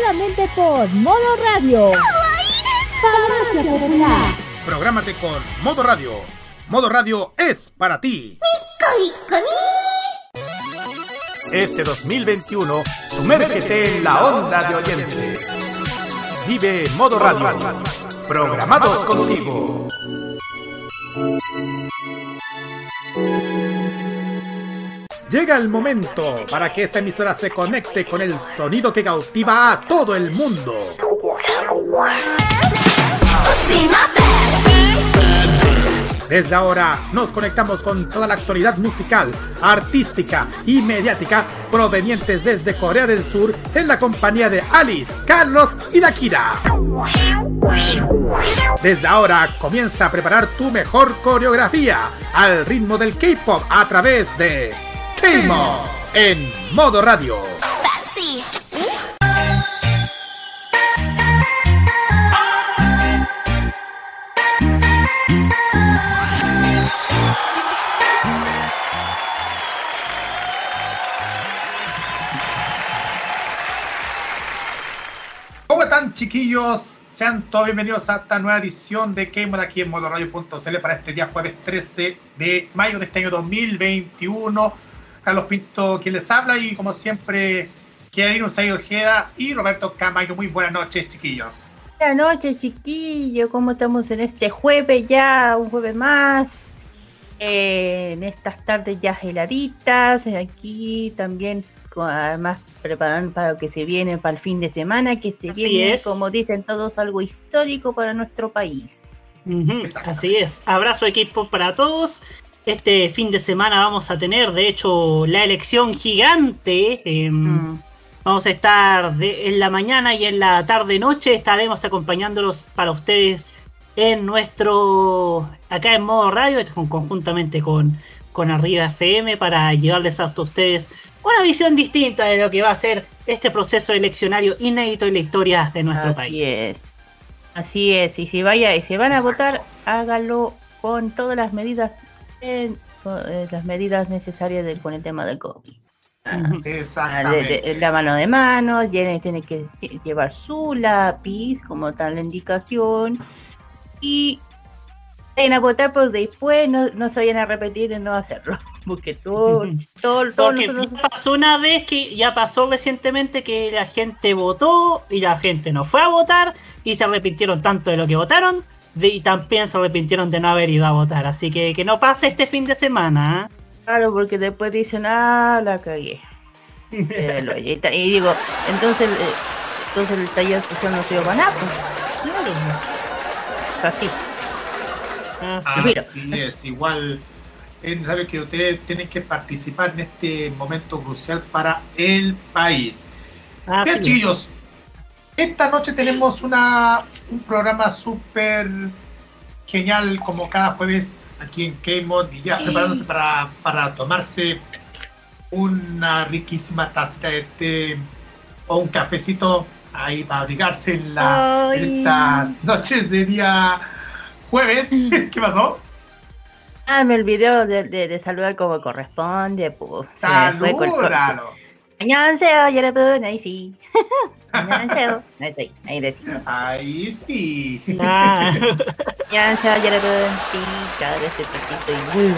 Solamente por Modo Radio. Farmacia Popular. Prográmate con Modo Radio. Modo Radio es para ti. Este 2021, sumérgete en la onda de oyentes. Vive Modo Radio. Programados contigo. Llega el momento para que esta emisora se conecte con el sonido que cautiva a todo el mundo. Desde ahora nos conectamos con toda la actualidad musical, artística y mediática provenientes desde Corea del Sur en la compañía de Alice, Carlos y Nakira. Desde ahora comienza a preparar tu mejor coreografía al ritmo del K-pop a través de K-Mod en modo radio. Fancy. ¿Cómo están chiquillos? Sean todos bienvenidos a esta nueva edición de K-Mod aquí en modoradio.cl para este día jueves 13 de mayo de este año 2021. Carlos Pinto quien les habla y como siempre Kiarino Usai Ojeda y Roberto Camayo. Muy buenas noches chiquillos. Buenas noches, chiquillo. ¿Cómo estamos en este jueves ya? Un jueves más. Eh, en estas tardes ya heladitas. Aquí también, además, preparando para lo que se viene para el fin de semana. Que se Así viene, es. como dicen todos, algo histórico para nuestro país. Así es. Abrazo equipo para todos. Este fin de semana vamos a tener, de hecho, la elección gigante. em, Mm. Vamos a estar de- en la mañana y en la tarde-noche. Estaremos acompañándolos para ustedes en nuestro. acá en modo radio, conjuntamente con, con Arriba FM, para llevarles hasta ustedes una visión distinta de lo que va a ser este proceso eleccionario inédito en la historia de nuestro Así país. es. Así es. Y si vaya y se van a votar, hágalo con todas las medidas, eh, las medidas necesarias del, con el tema del COVID. Ah, Exactamente. de- la mano de mano, tiene, tiene que lle- llevar su lápiz, como tal la indicación, y vayan a votar, pues después no, no se vayan a repetir en no hacerlo, porque todo, todo, todo Porque nosotros- ya pasó una vez que ya pasó recientemente que la gente votó y la gente no fue a votar y se arrepintieron tanto de lo que votaron de- y también se arrepintieron de no haber ido a votar. Así que que no pase este fin de semana. claro, porque después dicen, ah, la cagué. ¿eh? Eh, y, digo, entonces, eh, entonces el taller social no sirve para nada, pues, Claro. así. Así Así Mira. es, igual es necesario que ustedes tienen que participar en este momento crucial para el país. así Bien, es. chiquillos, esta noche tenemos una, un programa súper genial como cada jueves aquí en K-Mod y ya preparándose para, para tomarse una riquísima tacita de té o un cafecito ahí para abrigarse en, la, en estas noches de día jueves. ¿Qué pasó? Ah, me olvidó de, de, de saludar como corresponde, pues. se me fue con- Salúdalo. 안녕하세요, 여러분. ahí sí. 안녕하세요. Ahí sí, ahí decimos. Ahí sí. Ah, 안녕하세요, 여러분. Sí, cada vez te poquito y...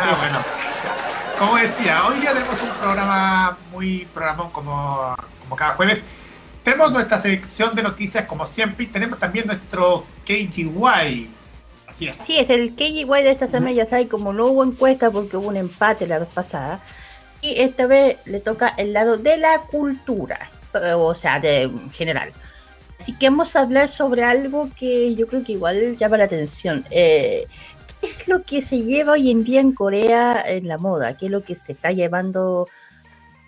Ah, bueno. Como decía, hoy día tenemos un programa muy programón como, como cada jueves. Tenemos nuestra sección de noticias como siempre y tenemos también nuestro KGY. Así es. Sí, es el KGY de esta semana, ya saben, como no hubo encuesta porque hubo un empate la vez pasada. Y esta vez le toca el lado de la cultura, eh, o sea, de en general. Así que vamos a hablar sobre algo que yo creo que igual llama la atención. Eh, ¿Qué es lo que se lleva hoy en día en Corea en la moda? ¿Qué es lo que se está llevando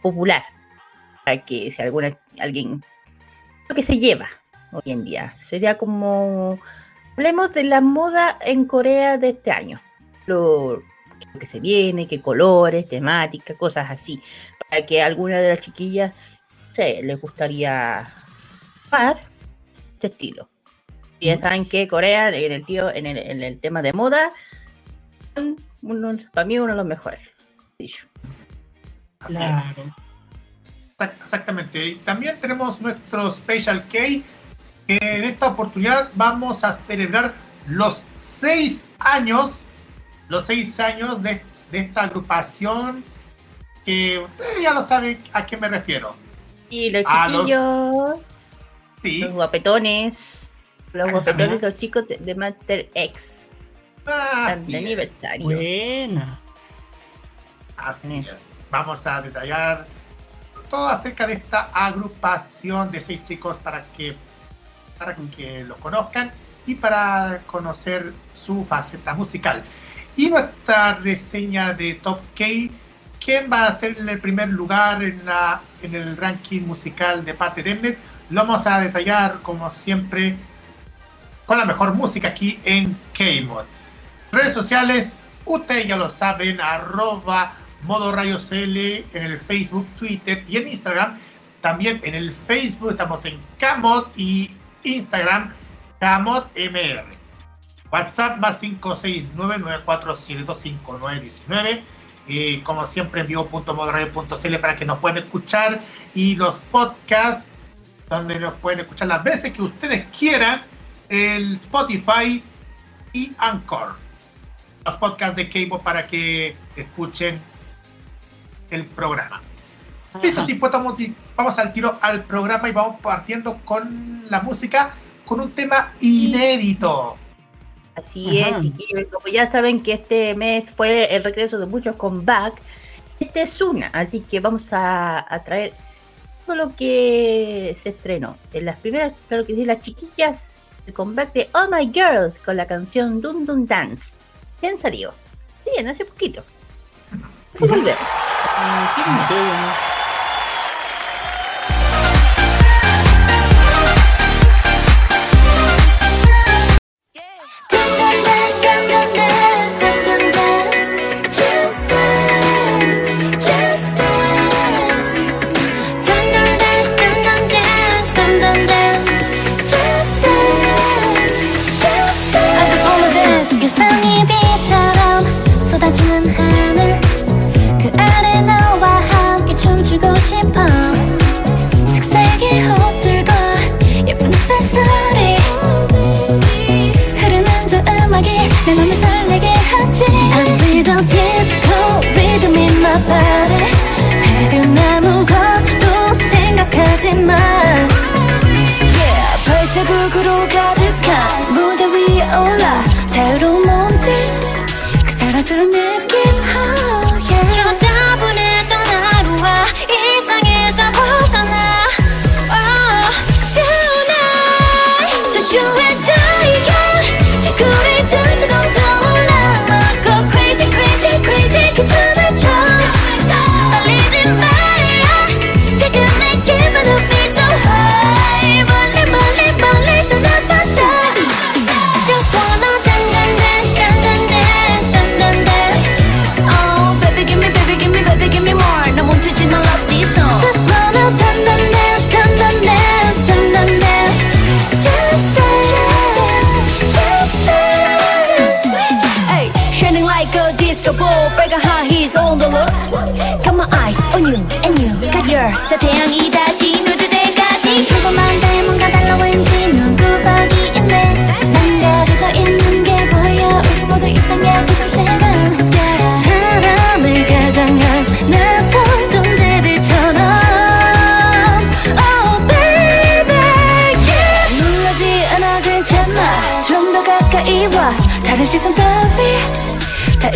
popular? Para que si alguna, alguien, lo que se lleva hoy en día, sería como, hablemos de la moda en Corea de este año. Lo, lo que se viene, qué colores, temática, cosas así. Para que alguna de las chiquillas se les gustaría par este estilo. Y ya saben que Corea, en el tío, en el, en el tema de moda, uno- para mí uno de los mejores. Dicho. Así es. Claro. Exact- Exactamente. Y también tenemos nuestro Special K, que en esta oportunidad vamos a celebrar los seis años, los seis años de, de esta agrupación, que ustedes ya lo saben a qué me refiero. Y los A los- chiquillos, Sí, los guapetones, los Ah, guapetones, los chicos de, de Master X, de es, aniversario. Buena. así es. Vamos a detallar todo acerca de esta agrupación de seis chicos para que, para que lo conozcan y para conocer su faceta musical. Y nuestra reseña de Top K, ¿quién va a hacer en el primer lugar en, la, en el ranking musical de parte de Mnet? Lo vamos a detallar como siempre con la mejor música aquí en K-Mod. Redes sociales, ustedes ya lo saben, arroba modo rayos L en el Facebook, Twitter y en Instagram. También en el Facebook estamos en Camod y Instagram Camod MR. WhatsApp más 569-94725919. Y como siempre en vivo.modoradio.cl para que nos puedan escuchar y los podcasts donde nos pueden escuchar las veces que ustedes quieran el Spotify y Anchor los podcasts de K-pop para que escuchen el programa. Listo, sí, pues vamos, vamos al tiro al programa y vamos partiendo con la música con un tema inédito. Así Ajá. es, chiquillos. Como ya saben que este mes fue el regreso de muchos comeback, este es una, así que vamos a, a traer todo lo que se estrenó. En las primeras, claro que sí, las chiquillas, el comeback de Oh My Girls con la canción Dun Dun Dance. ¿Quién salió? Bien, hace poquito. Hace volver. 발자국으로 가득한 무대 위에 올라 자유로운 몸짓. 그 사랑스러운 느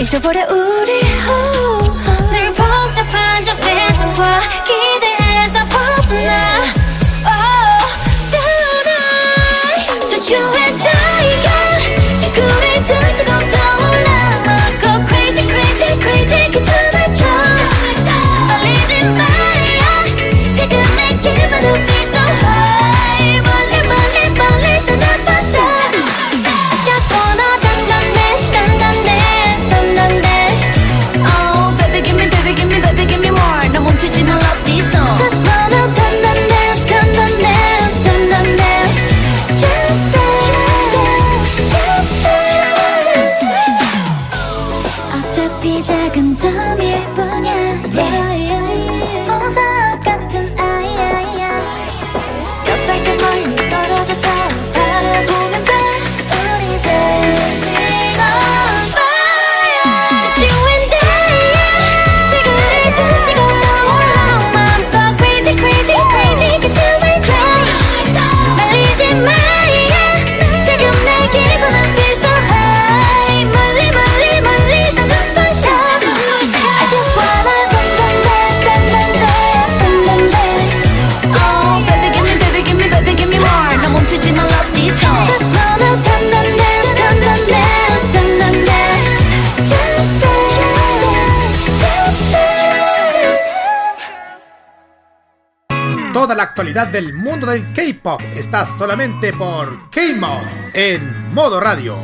잊어버려 우리 oh. 늘 복잡한 저 세상과 기대에서 벗어나 oh, tonight Just you and I yeah. 지구를 둥지고 actualidad del mundo del K-pop está solamente por K-Mod en modo radio.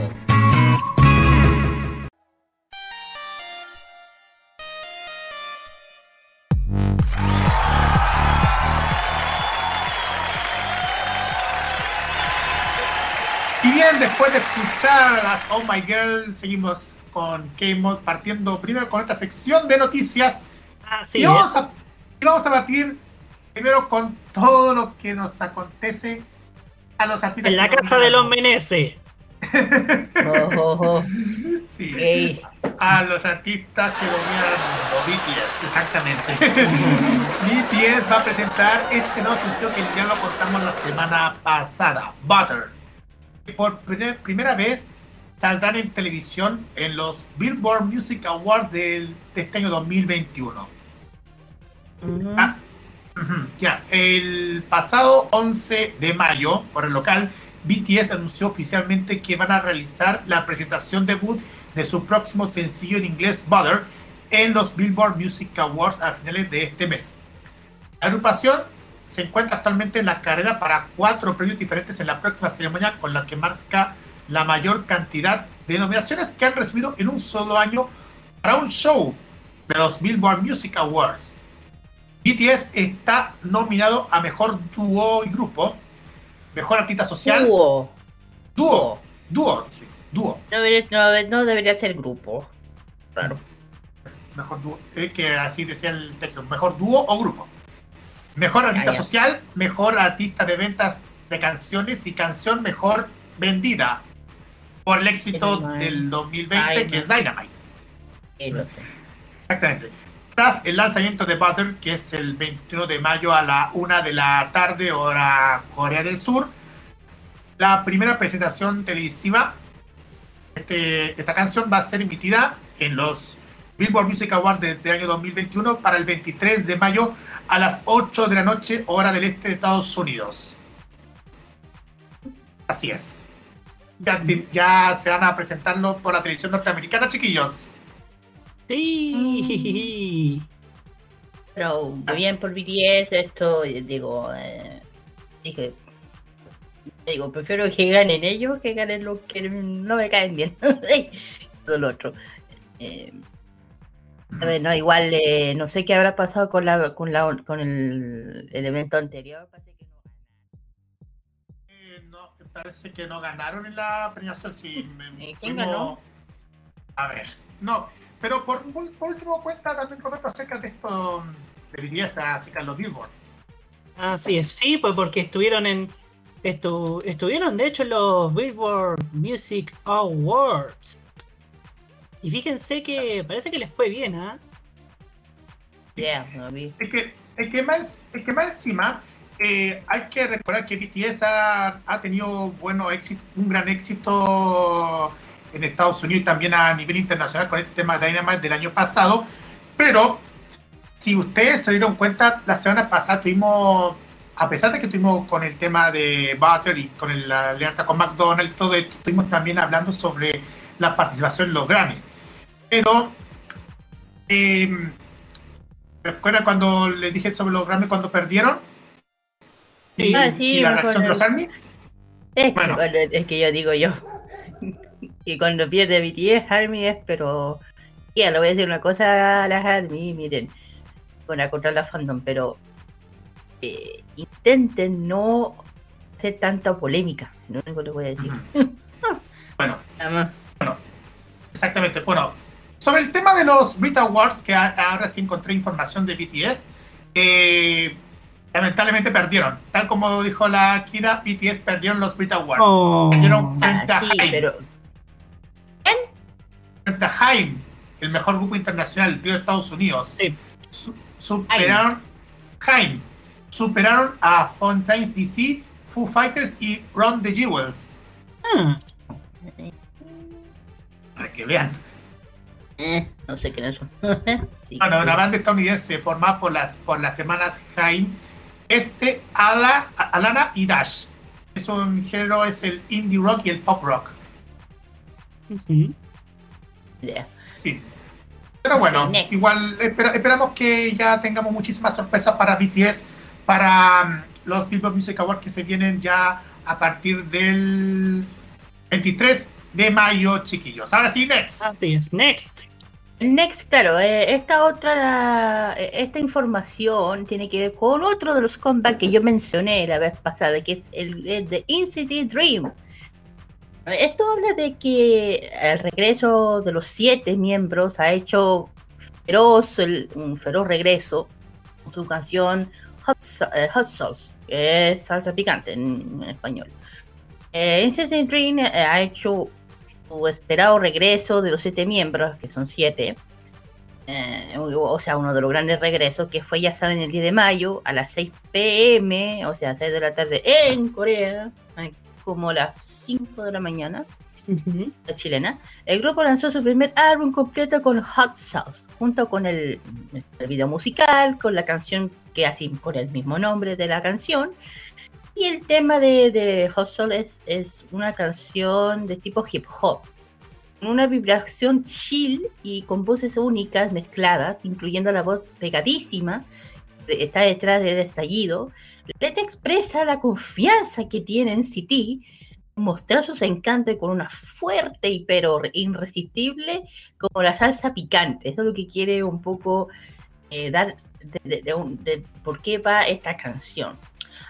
Y bien, después de escuchar a las Oh My Girl, seguimos con K-Mod partiendo primero con esta sección de noticias. Así y, es. vamos a, y vamos a partir primero con todo lo que nos acontece a los artistas. En la que casa de los. Meneses. Oh, oh, oh. Sí, Ey. a los artistas que dominan BTS, exactamente. BTS va a presentar este nuevo sencillo que ya lo contamos la semana pasada, Butter. Por primer- primera vez saldrán en televisión en los Billboard Music Awards del- de este año 2021. Ujú. Ah, ya, el pasado 11 de mayo, por el local, BTS anunció oficialmente que van a realizar la presentación debut de su próximo sencillo en inglés, Butter, en los Billboard Music Awards a finales de este mes. La agrupación se encuentra actualmente en la carrera para cuatro premios diferentes en la próxima ceremonia, con la que marca la mayor cantidad de nominaciones que han recibido en un solo año para un show de los Billboard Music Awards. BTS está nominado a Mejor Dúo y Grupo, Mejor Artista Social, Dúo. Dúo, Dúo, dije, Dúo, No debería, no, no debería ser grupo. Claro. Mejor Dúo, eh, que así decía el texto, Mejor Dúo o Grupo. Mejor Artista ya. Social, Mejor Artista de Ventas de Canciones y Canción Mejor Vendida, por el éxito Dynamite. del 2020, que es Dynamite. Sí, lo sé. Exactamente. Tras el lanzamiento de Butter, que es el 21 de mayo a la 1 de la tarde, hora Corea del Sur, la primera presentación televisiva este- esta canción va a ser emitida en los Billboard Music Awards de, de año 2021 para el 23 de mayo a las 8 de la noche, hora del este de Estados Unidos. Así es. Ya, ya se van a presentarlo por la televisión norteamericana, chiquillos. Sí. Pero bien por BTS, esto, eh, digo, eh, dije, digo, prefiero que ganen ellos que ganen los que no me caen bien. Todo lo otro. Eh, a ver, no, igual, eh, no sé qué habrá pasado con la con la con el, el evento anterior. parece que no Eh, no, parece que no ganaron en la premiación. Sí, me- ¿Y quién fuimos- ganó? A ver, no, pero por, último cuenta también Roberto acerca de esto de BTS acerca de los Billboard. Así es. Sí, pues porque estuvieron en. estu- estuvieron de hecho en los Billboard Music Awards. Y fíjense que parece que les fue bien, ¿ah? Yeah, no vi. Es que, es que, más, es que más encima eh, hay que recordar que BTS ha, ha tenido bueno éxito, un gran éxito en Estados Unidos y también a nivel internacional con este tema de Dynamite del año pasado. Pero si ustedes se dieron cuenta, la semana pasada tuvimos, a pesar de que estuvimos con el tema de Butter y con el- la alianza con McDonald's todo esto, estuvimos también hablando sobre la participación en los Grammy. Pero, eh, ¿recuerdan cuando les dije sobre los Grammy cuando perdieron? Y, Ah, sí, y la reacción de los. Army. Es, Bueno. es que yo digo yo. Y cuando pierde BTS, Army es, pero. Ya, le voy a decir una cosa a las Army, miren. Con la contra la fandom, pero. eh, intenten no hacer tanta polémica. Lo único que les voy a decir. Ujú. Bueno, Nada más. Exactamente. Bueno, sobre el tema de los Brit Awards, que ahora sí encontré información de BTS, eh, lamentablemente perdieron. Tal como dijo la Kira, BTS perdieron los Brit Awards. Oh. Perdieron frente Ah, a sí, pero. Frente a Haim, el mejor grupo internacional, el trío de Estados Unidos. Sí. Su- superaron Haim. Superaron a Fontaines DC, Foo Fighters y Run the Jewels. Ah, Para que vean. eh, no sé quiénes son. Sí, Bueno, sí. una banda estadounidense formada por las, por las semanas Haim, este, Ala, Alana y Dash. Es un género, es el indie rock y el pop rock. ujú. Sí. Pero bueno, Sí, next. igual espera- esperamos que ya tengamos muchísimas sorpresas para BTS para mm, los Billboard Music Awards que se vienen ya a partir del 23 de mayo, chiquillos. Ahora sí, next. Así es, next. Next, claro, eh, esta otra, eh, esta información tiene que ver con otro de los comebacks que yo mencioné la vez pasada, que es el, el de InCity Dream. Esto habla de que el regreso de los siete miembros ha hecho feroz, un feroz regreso con su canción Hot, eh, Hot Sauce, que es salsa picante en, en español. Eh, NCT Dream eh, ha hecho su esperado regreso de los siete miembros, que son siete. Eh, o sea, uno de los grandes regresos que fue, ya saben, el 10 de mayo a las 6 pm, o sea, 6 de la tarde en Corea, como las 5 de la mañana Ujú. la chilena, el grupo lanzó su primer álbum completo con Hot Sauce, junto con el, el video musical, con la canción que así con el mismo nombre de la canción. Y el tema de, de Hot Sauce es, es una canción de tipo hip hop, una vibración chill y con voces únicas mezcladas, incluyendo la voz pegadísima está detrás del estallido. La letra expresa la confianza que tiene en City mostrar sus encantos con una fuerte y pero irresistible como la salsa picante. Eso es lo que quiere un poco eh, dar de, por qué va esta canción.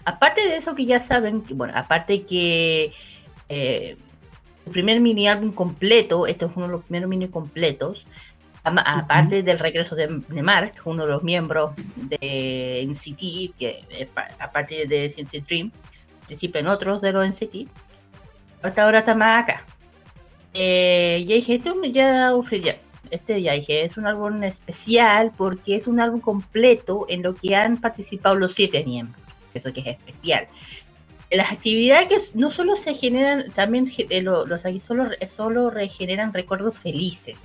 Aparte de eso que ya saben, bueno, aparte que eh, el primer mini álbum completo, este es uno de los primeros mini completos, aparte del regreso de, de Mark, uno de los miembros de NCT, que eh, pa- aparte de NCT Dream, participan otros de los NCT, hasta ahora está más acá. Eh, ya dije, esto ya este ya dije, es un álbum especial porque es un álbum completo en lo que han participado los siete miembros. Eso que es especial. Las actividades que no solo se generan, también eh, lo- los aquí solo, solo regeneran recuerdos felices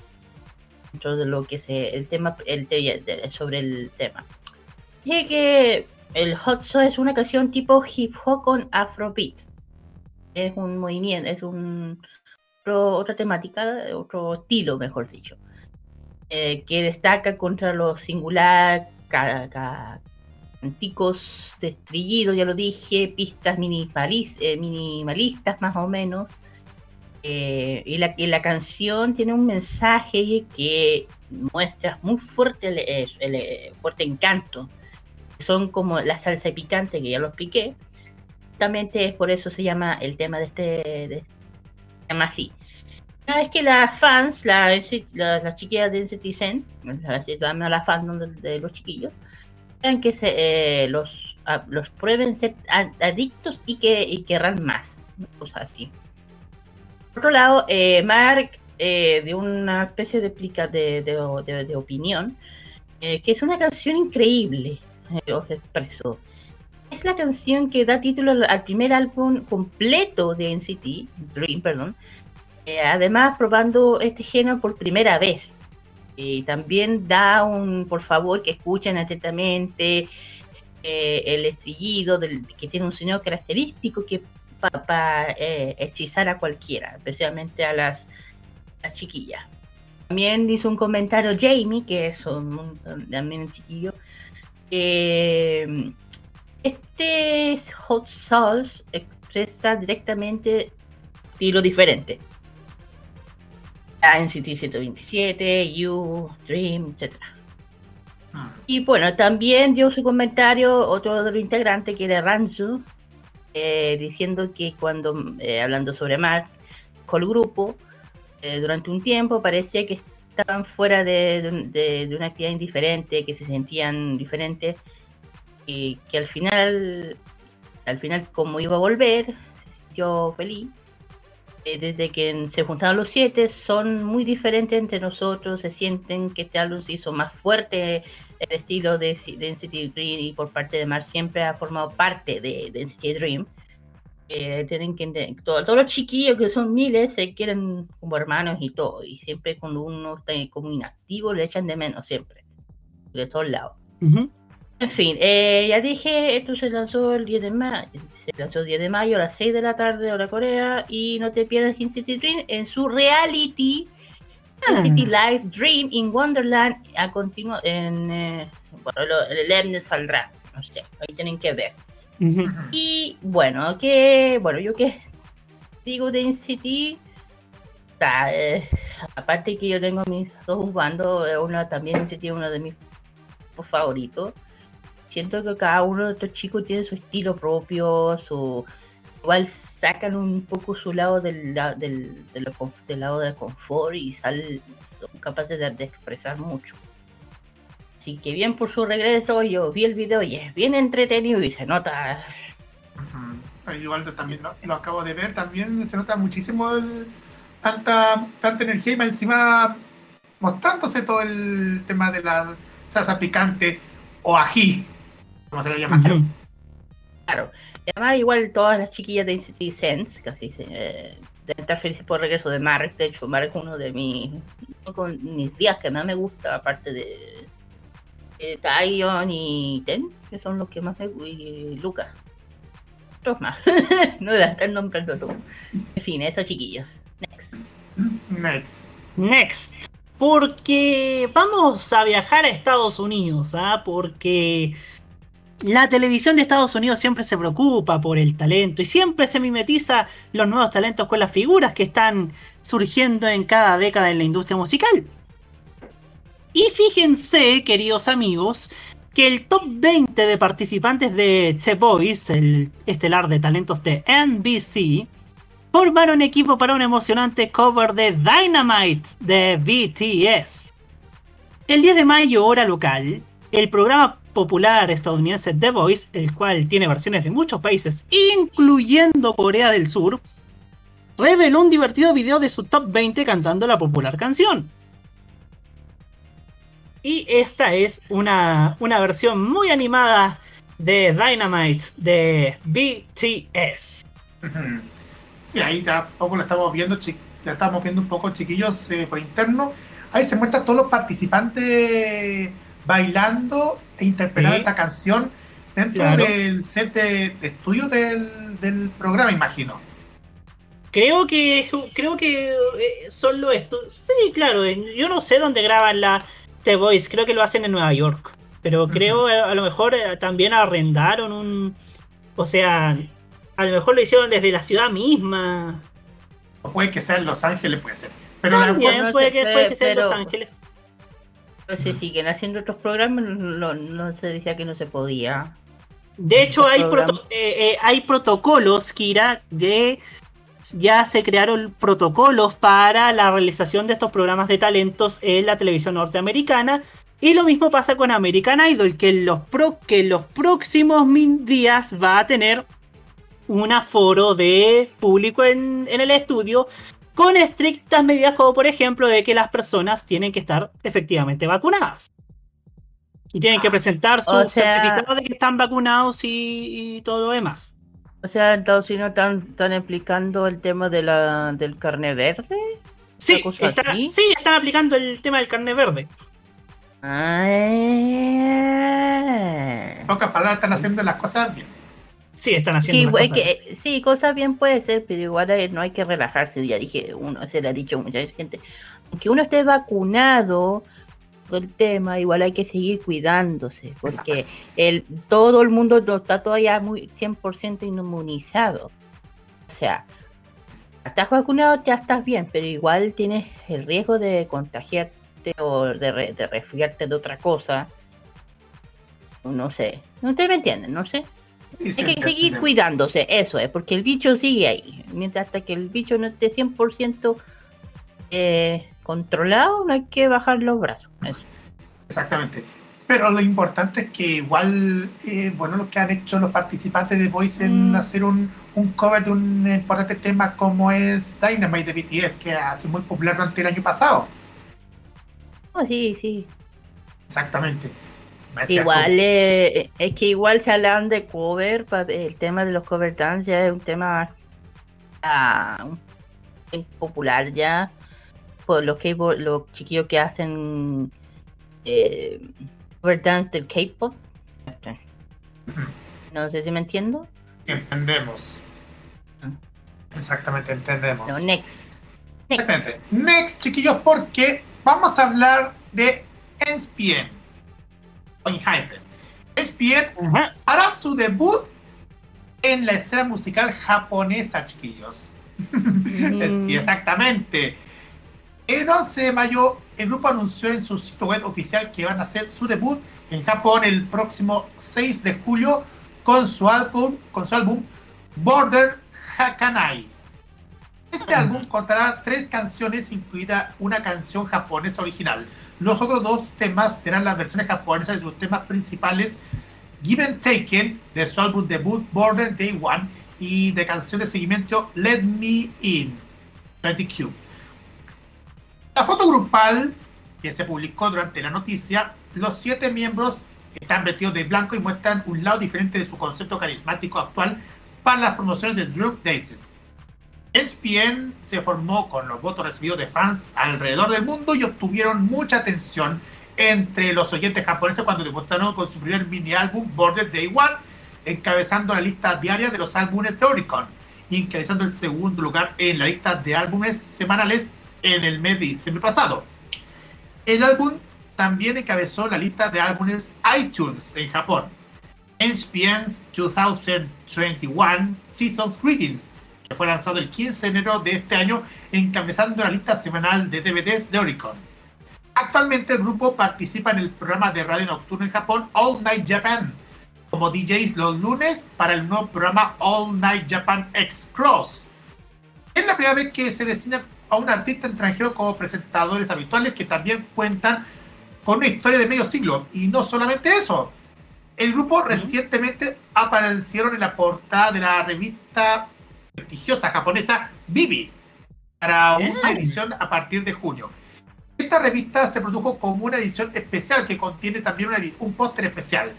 dentro de lo que se el tema el te- sobre el tema. Dije que el Hot Sauce es una canción tipo hip hop con afrobeat es un movimiento, es un otra temática, otro estilo, mejor dicho, eh, que destaca contra lo singular, ca- ca- canticos de estrellido, ya lo dije, pistas eh, minimalistas más o menos. Eh, y, la, y la canción tiene un mensaje que muestra muy fuerte el, el- el fuerte encanto. Son como la salsa picante, que ya lo expliqué, justamente es por eso se llama el tema de este se llama así. Una vez que las fans la, las, las chiquillas de NCT Zen las- se llama la fan de, los chiquillos que se, eh, los los prueben ser adictos y que querrán más una cosa así otro lado eh, Mark eh, de una especie de explica de, opinión eh, que es una canción increíble os expreso es la canción que da título al- primer álbum completo de NCT, Dream, perdón. Además, probando este género por primera vez. Y también da un, por favor, que escuchen atentamente el estribillo del, que tiene un sonido característico que para hechizar a cualquiera, especialmente a las, las chiquillas. También hizo un comentario Jamie, que es un, también un chiquillo, que este Hot Sauce expresa directamente estilo diferente. A NCT 127, You, Dream, etc. Ah. Y bueno, también dio su comentario otro de los integrantes que era Ranzu, eh, diciendo que cuando, eh, hablando sobre Mark, con el grupo, eh, durante un tiempo parecía que estaban fuera de, de un- de- de una actividad indiferente, que se sentían diferentes, y que al final, al final como iba a volver, se sintió feliz. Desde que se juntaron los siete, son muy diferentes entre nosotros, se sienten que este álbum se hizo más fuerte, el estilo de, de NCT Dream y por parte de Mar siempre ha formado parte de, de NCT Dream. Eh, tienen que entender, todo- todos los chiquillos que son miles se quieren como hermanos y todo, y siempre cuando uno está como inactivo le echan de menos siempre, de todos lados. Ujú. En fin, eh, ya dije, esto se lanzó el 10 de mayo, se lanzó el 10 de mayo a las 6 de la tarde hora Corea y no te pierdas City Dream en su reality Ah. City Live Dream in Wonderland a continuo en eh, bueno, lo- el Emne saldrá. no sé, ahí tienen que ver. Y bueno, que bueno, yo que digo de o sea, eh, aparte que yo tengo mis dos bandos, eh, uno también es uno de mis favoritos. Siento que cada uno de estos chicos tiene su estilo propio, su igual sacan un poco su lado del, del, lo del lado del confort y sal- son capaces de, de expresar mucho. Así que bien por su regreso, yo vi el video y es bien entretenido y se nota Ujú. Igual yo también lo, lo acabo de ver, también se nota muchísimo el- tanta, tanta energía y más encima mostrándose todo el tema de la salsa picante o ají, como se le llama. Claro. Además, igual todas las chiquillas de NCT Sense, casi se, eh, deben estar felices por el regreso de Marek. De hecho, Marek es uno de mis, con mis días que más me gusta, aparte de, de Taiyon y Ten, que son los que más me gustan, y Lucas. Otros más. no voy a estar nombrando todo. En fin, esos chiquillos. Next. Next. Next. Porque vamos a viajar a Estados Unidos, ¿ah? Porque la televisión de Estados Unidos siempre se preocupa por el talento y siempre se mimetiza los nuevos talentos con las figuras que están surgiendo en cada década en la industria musical. Y fíjense, queridos amigos, que el top 20 de participantes de The Voice, el estelar de talentos de NBC, formaron equipo para un emocionante cover de Dynamite de BTS. El 10 de mayo, hora local, el programa popular estadounidense The Voice, el cual tiene versiones de muchos países, incluyendo Corea del Sur, reveló un divertido video de su top 20 cantando la popular canción. Y esta es una, una versión muy animada de Dynamite de BTS. Sí, ahí tampoco lo estamos viendo, ya estamos viendo un poco, chiquillos, eh, por interno. Ahí se muestran todos los participantes bailando e interpretando Sí. esta canción dentro Claro. del set de, de estudio del, del programa, imagino. Creo que creo que eh, solo esto. Sí, claro. en- Yo no sé dónde graban la The Voice. Creo que lo hacen en Nueva York. Pero creo eh, a lo mejor eh, también arrendaron un. O sea, a lo mejor lo hicieron desde la ciudad misma. O puede que sea en Los Ángeles, puede ser. Pero la También cosa- puede que, puede, que sea en Los pero- Ángeles. Si siguen haciendo otros programas, no, no se decía que no se podía. De hecho, hay, proto- eh, eh, hay protocolos, Kira, de ya se crearon protocolos para la realización de estos programas de talentos en la televisión norteamericana. Y lo mismo pasa con American Idol, que en los, pro- que en los próximos mil días va a tener un aforo de público en, en el estudio con estrictas medidas como por ejemplo de que las personas tienen que estar efectivamente vacunadas. Y tienen que presentar su O sea- certificado de que están vacunados y, y todo lo demás. O sea, en Estados Unidos están, están explicando el tema de la, del carne verde. Sí, sí, están aplicando el tema del carne verde. Ah. en pocas palabras, están haciendo las cosas bien. Sí, están haciendo. cosas. que, eh, sí, cosas bien puede ser, pero igual eh, no hay que relajarse. Ya dije, uno se le ha dicho mucha gente. Aunque uno esté vacunado del tema, igual hay que seguir cuidándose, porque el, todo el mundo no está todavía muy 100% inmunizado. O sea, estás vacunado, ya estás bien, pero igual tienes el riesgo de contagiarte o de, re- de resfriarte de otra cosa. No sé, no te me entienden, no sé. Hay que seguir cuidándose, eso es, porque el bicho sigue ahí. Mientras hasta que el bicho no esté 100% eh, controlado, no hay que bajar los brazos. Eso. Exactamente. Pero lo importante es que igual, eh, bueno, lo que han hecho los participantes de Voice en Mm. hacer un, un cover de un importante tema como es Dynamite de BTS, que ha sido muy popular durante el año pasado. Oh, sí, sí. Exactamente. Igual, eh, es que igual se hablan de cover, el tema de los cover dance ya es un tema ah, popular ya, por los, los chiquillos que hacen eh, cover dance del K-pop. Ujú. No sé si me entiendo. entendemos. Exactamente, entendemos. No, next. Next. Exactamente. Next, chiquillos, porque vamos a hablar de ESPN. Oppenheimer. HPN Ajá. hará su debut en la escena musical japonesa, chiquillos. sí, exactamente. El 11 de mayo, el grupo anunció en su sitio web oficial que van a hacer su debut en Japón el próximo 6 de julio con su álbum, con su álbum Border Hakanai. Este álbum contará tres canciones, incluida una canción japonesa original. Los otros dos temas serán las versiones japonesas de sus temas principales, Given Taken, de su álbum debut Border Day One, y de canción de seguimiento Let Me In, 20 Cube. La foto grupal que se publicó durante la noticia, los siete miembros están vestidos de blanco y muestran un lado diferente de su concepto carismático actual para las promociones de Drew Daisy. HPN se formó con los votos recibidos de fans alrededor del mundo y obtuvieron mucha atención entre los oyentes japoneses cuando debutaron con su primer mini álbum Border Day One, encabezando la lista diaria de los álbumes de Oricon y encabezando el segundo lugar en la lista de álbumes semanales en el mes de diciembre pasado. El álbum también encabezó la lista de álbumes iTunes en Japón. HPN's 2021 Seasons Greetings, que fue lanzado el 15 de enero de este año, encabezando la lista semanal de DVDs de Oricon. Actualmente el grupo participa en el programa de radio nocturno en Japón All Night Japan, como DJs los lunes para el nuevo programa All Night Japan X Cross. Es la primera vez que se designa a un artista extranjero como presentadores habituales que también cuentan con una historia de medio siglo. Y no solamente eso. El grupo recientemente aparecieron en la portada de la revista prestigiosa japonesa Bibi para una edición a partir de junio. Esta revista se produjo como una edición especial que contiene también una un póster especial,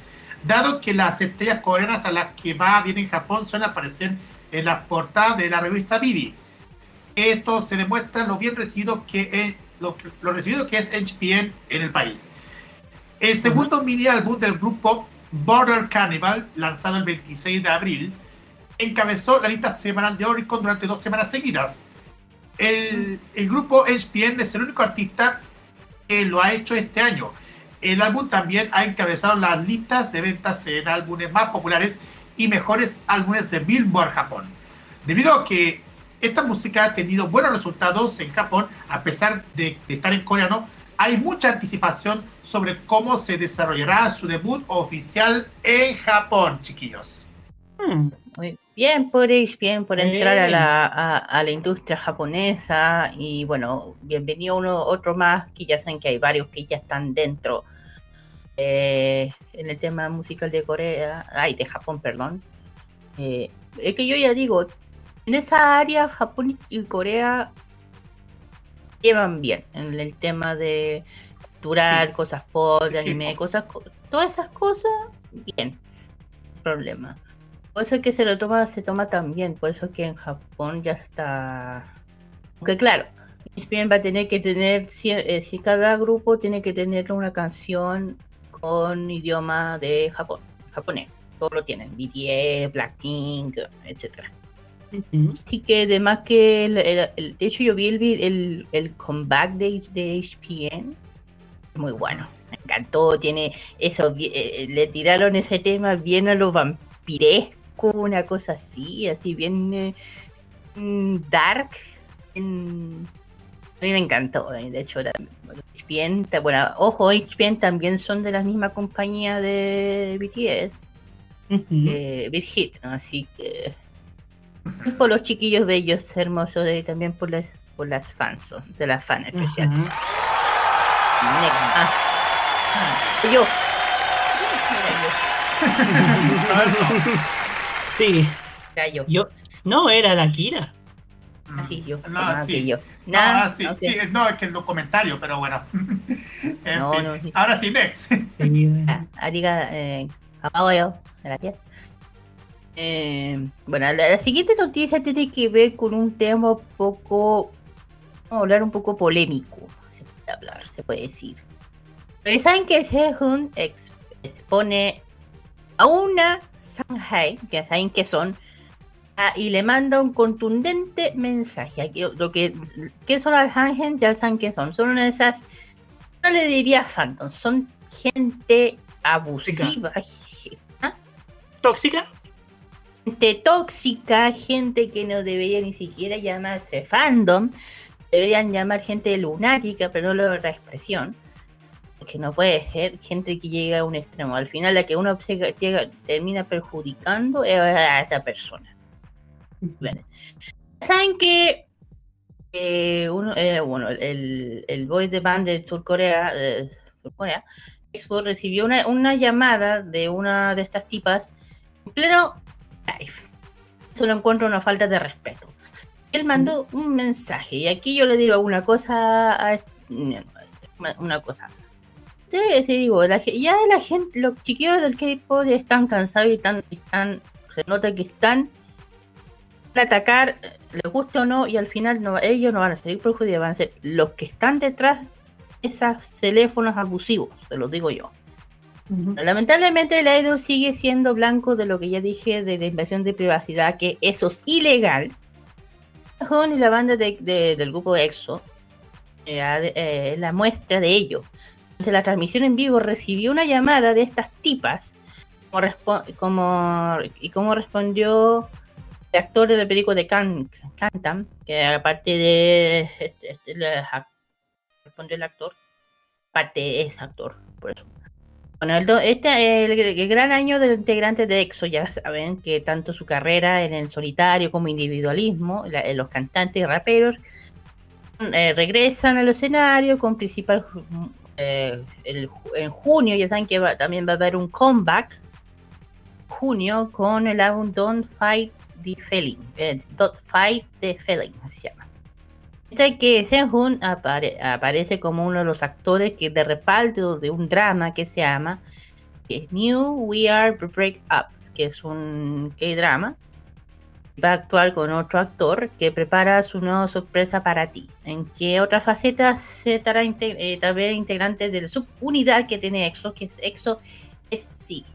dado que las estrellas coreanas a las que va bien en Japón suelen aparecer en las portadas de la revista Bibi. Esto se demuestra lo bien recibido que es, lo, lo recibido que es HPN en el país. El segundo mini álbum del grupo Border Cannibal, lanzado el 26 de abril, encabezó la lista semanal de Oricon durante dos semanas seguidas. El, el grupo HPN es el único artista que lo ha hecho este año. El álbum también ha encabezado las listas de ventas en álbumes más populares y mejores álbumes de Billboard Japón. Debido a que esta música ha tenido buenos resultados en Japón, a pesar de, de estar en coreano, hay mucha anticipación sobre cómo se desarrollará su debut oficial en Japón, chiquillos. Hmm. Bien por bien por entrar a la, a, a la industria japonesa y bueno, bienvenido uno otro más que ya saben que hay varios que ya están dentro eh, en el tema musical de Corea, ay de Japón, perdón. Eh, es que yo ya digo, en esa área Japón y Corea llevan bien en el tema de cultural, cosas pop, de anime, cosas, co- todas esas cosas, bien, problema. Por eso es que se lo toma, se toma también, por eso es que en Japón ya está. Aunque claro, bien va a tener que tener, si, eh, si cada grupo tiene que tener una canción con idioma de Japón, japonés. Todos lo tienen, BTS, Blackpink, etcétera. Ujú. Así que además que el, el- el- de hecho yo vi el, el, el comeback de, de HPN muy bueno me encantó tiene eso eh, eh, le tiraron ese tema bien a lo vampiresco una cosa así así bien eh, mm, dark en- a mí me encantó eh, de hecho ta- bueno ojo HPN también son de la misma compañía de BTS Ujú. eh, Big Hit ¿no? así que por los chiquillos bellos, hermosos, y también por las, por las fans, de las fans especiales. Ajá. Next. Ah. Yo. Sí, Era yo. yo. No, era la Kira. Así yo. No, Ah, sí. yo. No, Nah, ah, sí, ok. sí, no, es que en los comentarios, pero bueno. En No, fin. no, sí. Ahora sí, next. Ah, Ariga, eh, yo. Gracias. Eh, bueno, la, la siguiente noticia tiene que ver con un tema un poco. Vamos a hablar un poco polémico. Se puede hablar, se puede decir. Pero saben que Sehun ex- expone a una Shanghai, que saben que son, ah, y le manda un contundente mensaje. Aquí, Lo que, ¿Qué son las Shanghai? Ya saben que son. Son una de esas no le diría fandom, son gente abusiva, ¿ah? ¿Tóxica? gente tóxica, gente que no debería ni siquiera llamarse fandom, deberían llamar gente lunática, pero no la otra expresión. Porque no puede ser gente que llega a un extremo. Al final, la que uno termina perjudicando es a esa persona. Saben que eh, eh, bueno, el, el boy de band de Surcorea, de Surcorea Expo recibió una, una llamada de una de estas tipas en pleno live. Eso lo encuentro una falta de respeto. Él mandó un mensaje y aquí yo le digo una cosa, a- una cosa. Sí, sí, digo, la ya la gente, los chiquillos del K-pop están cansados y están, están, se nota que están para atacar, les guste o no, y al final no, ellos no van a salir perjudicados, van a ser los que están detrás de esos teléfonos abusivos, se los digo yo. Lamentablemente el idol sigue siendo blanco de lo que ya dije de la invasión de privacidad, que eso es ilegal. Y la banda de- de- del grupo EXO, eh, eh, la muestra de ello. Durante la transmisión en vivo recibió una llamada de estas tipas como como, y cómo respondió el actor de la película de Can, Cantam, que aparte de este, este, la- respondió el actor, aparte es actor, por eso. Bueno, el, este, el, el gran año del integrante de EXO, ya saben que tanto su carrera en el solitario como individualismo, los cantantes y raperos eh, regresan al escenario con principal eh, el en junio, ya saben que va- también va a haber un comeback junio con el álbum Don't Fight the Feeling, eh, Don't Fight the Feeling, así se llama. Este que Sehun apare- aparece como uno de los actores que de respaldo de un drama que se llama eh, New We Are Break Up, que es un K-drama. Va a actuar con otro actor que prepara su nueva sorpresa para ti. En que otra faceta se estará inte- eh, también integrante de la subunidad que tiene EXO, que es EXO es sí.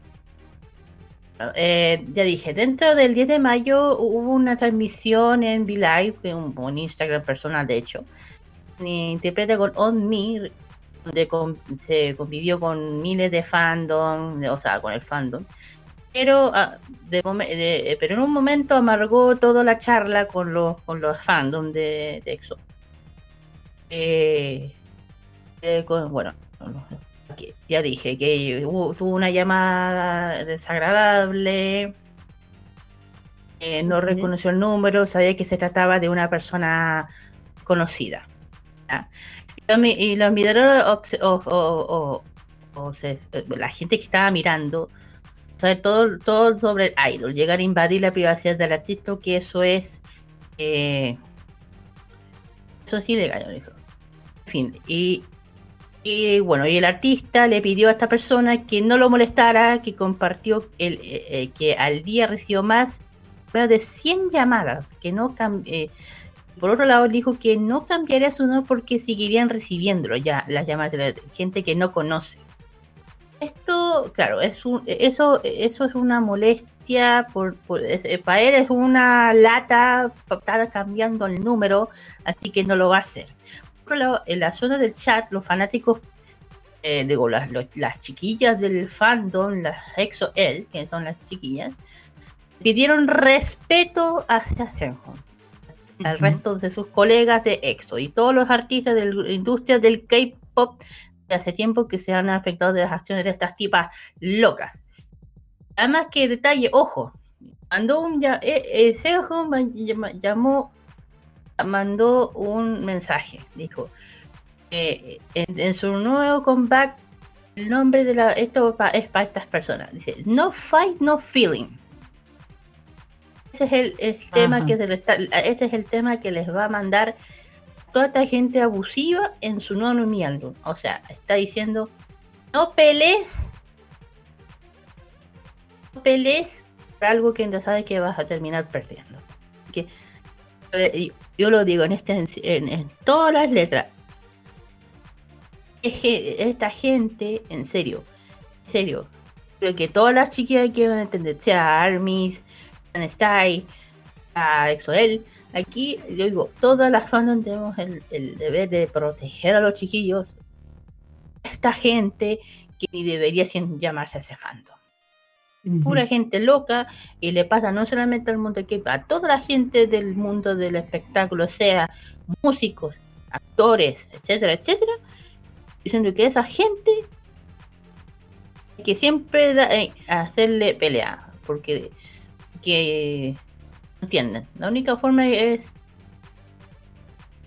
Eh, ya dije, dentro del 10 de mayo hubo una transmisión en V-Live, un, un Instagram personal de hecho, interpreta con On donde se convivió con miles de fandom, o sea, con el fandom, pero, ah, de de- eh, pero en un momento amargó toda la charla con los, con los fandom de, de EXO. Eh, eh, con- bueno, ya dije que hubo- tuvo una llamada desagradable, eh, no reconoció el número, sabía que se trataba de una persona conocida. ¿ya? Y los los miradores o, o- la gente que estaba mirando, todo, todo sobre el idol, llegar a invadir la privacidad del artista, que eso es eh, eso es ilegal, dijo. En fin, y y bueno, y el artista le pidió a esta persona que no lo molestara, que compartió el, eh, eh, que al día recibió más de 100 llamadas, que no eh, por otro lado dijo que no cambiaría su nombre porque seguirían recibiéndolo ya las llamadas de la gente que no conoce. Esto, claro, es un, eso, eso es una molestia, por, por- es- eh, para él es una lata para estar cambiando el número, así que no lo va a hacer. Por otro lado, en la zona del chat, los fanáticos, eh, digo, las, los- las chiquillas del fandom, las EXO L, que son las chiquillas, pidieron respeto hacia Senhon, al resto de sus colegas de EXO y todos los artistas de la industria del K-pop hace tiempo que se han afectado de las acciones de estas tipas locas. Además que detalle, ojo, mandó un ya, eh, eh, llama- llamó mandó un mensaje, dijo, eh, en, en su nuevo comeback, el nombre de la, esto pa- es para estas personas, dice, no fight, no feeling. Ese es el, el tema que se le está, este es el tema que les va a mandar toda esta gente abusiva en su nuevo mi. O sea, está diciendo, no pelees, no pelees por algo que no sabes que vas a terminar perdiendo. Que, yo lo digo en, este, en, todas las letras. Esta gente, en serio, en serio, creo que todas las chiquillas que van a entender, sea Armis, Style, a Exoel, aquí yo digo, todas las fandom tenemos el, el deber de proteger a los chiquillos. Esta gente que ni debería llamarse ese fandom. Pura gente loca y le pasa no solamente al mundo que a toda la gente del mundo del espectáculo, sea músicos, actores, etcétera, etcétera, diciendo que esa gente hay que siempre da- eh, hacerle pelea, porque que entienden. La única forma es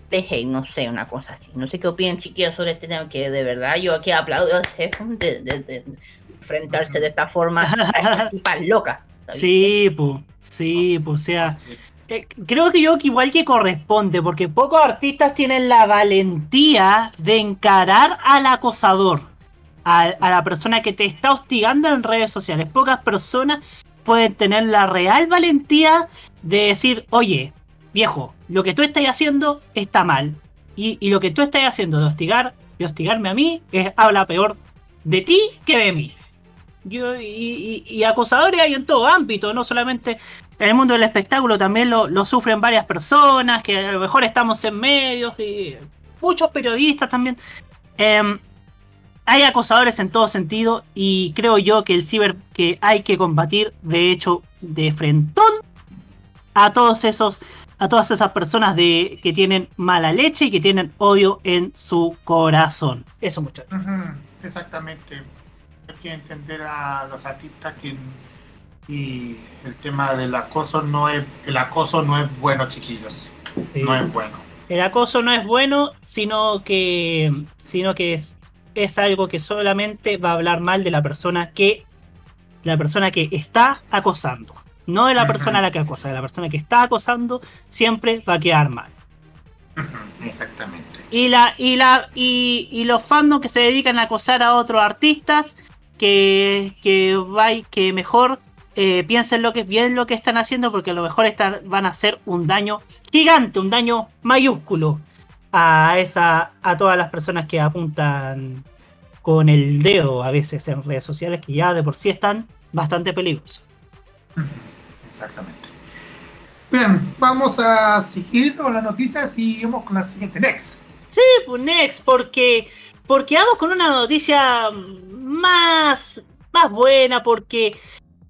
de hate, no sé, una cosa así. No sé qué opinan chiquillos sobre este tema, que de verdad yo aquí aplaudo a de, de- de enfrentarse de esta forma a esta tipa loca. ¿sabes? Sí, pues, sí, pues, o sea, eh, creo que yo que igual que corresponde, porque pocos artistas tienen la valentía de encarar al acosador, a, a la persona que te está hostigando en redes sociales. Pocas personas pueden tener la real valentía de decir, oye, viejo, lo que tú estás haciendo está mal. Y, y lo que tú estás haciendo de hostigar, de hostigarme a mí, es, habla peor de ti que de mí. Yo, y, y- acosadores hay en todo ámbito, no solamente en el mundo del espectáculo, también lo, lo sufren varias personas, que a lo mejor estamos en medios, y muchos periodistas también. Em, hay acosadores en todo sentido y creo yo que el ciber que hay que combatir, de hecho, de frentón a todos esos, a todas esas personas de que tienen mala leche y que tienen odio en su corazón. Eso muchachos. Exactamente. Hay que entender a los artistas que y el tema del acoso no es el acoso no es bueno, chiquillos. No es bueno. El acoso no es bueno, sino que, sino que es, es algo que solamente va a hablar mal de la persona que, la persona que está acosando. No de la persona a la que acosa, de la persona que está acosando siempre va a quedar mal. Exactamente. Y la, y la, y, y los fandoms que se dedican a acosar a otros artistas, que, que, vai- que mejor eh, piensen lo que bien lo que están haciendo, porque a lo mejor están, van a hacer un daño gigante, un daño mayúsculo a esa, a todas las personas que apuntan con el dedo a veces en redes sociales, que ya de por sí están bastante peligrosas. Exactamente. Bien, vamos a seguir con las noticias y vamos con la siguiente. Next. Sí, pues next, porque, porque vamos con una noticia más, más buena, porque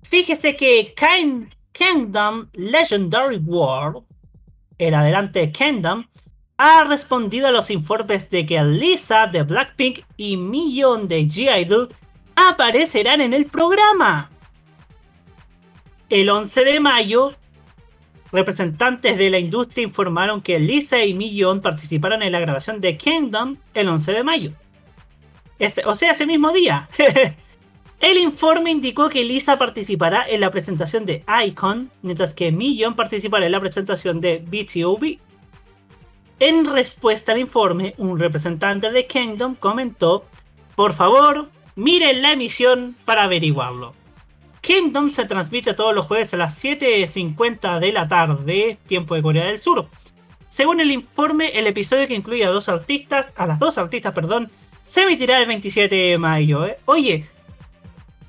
fíjese que Kind- Kingdom Legendary World, el adelante de Kingdom, ha respondido a los informes de que Lisa de Blackpink y Million de G-Idol aparecerán en el programa. El 11 de mayo, representantes de la industria informaron que Lisa y Million participaron en la grabación de Kingdom el 11 de mayo. Ese- o sea, ese mismo día. el informe indicó que Lisa participará en la presentación de Icon, mientras que Million participará en la presentación de BTOB. En respuesta al informe, un representante de Kingdom comentó, por favor, miren la emisión para averiguarlo. Kingdom se transmite todos los jueves a las 7.50 de la tarde, tiempo de Corea del Sur. Según el informe, el episodio que incluye a dos artistas, a las dos artistas, perdón, se emitirá el 27 de mayo. ¿eh? Oye,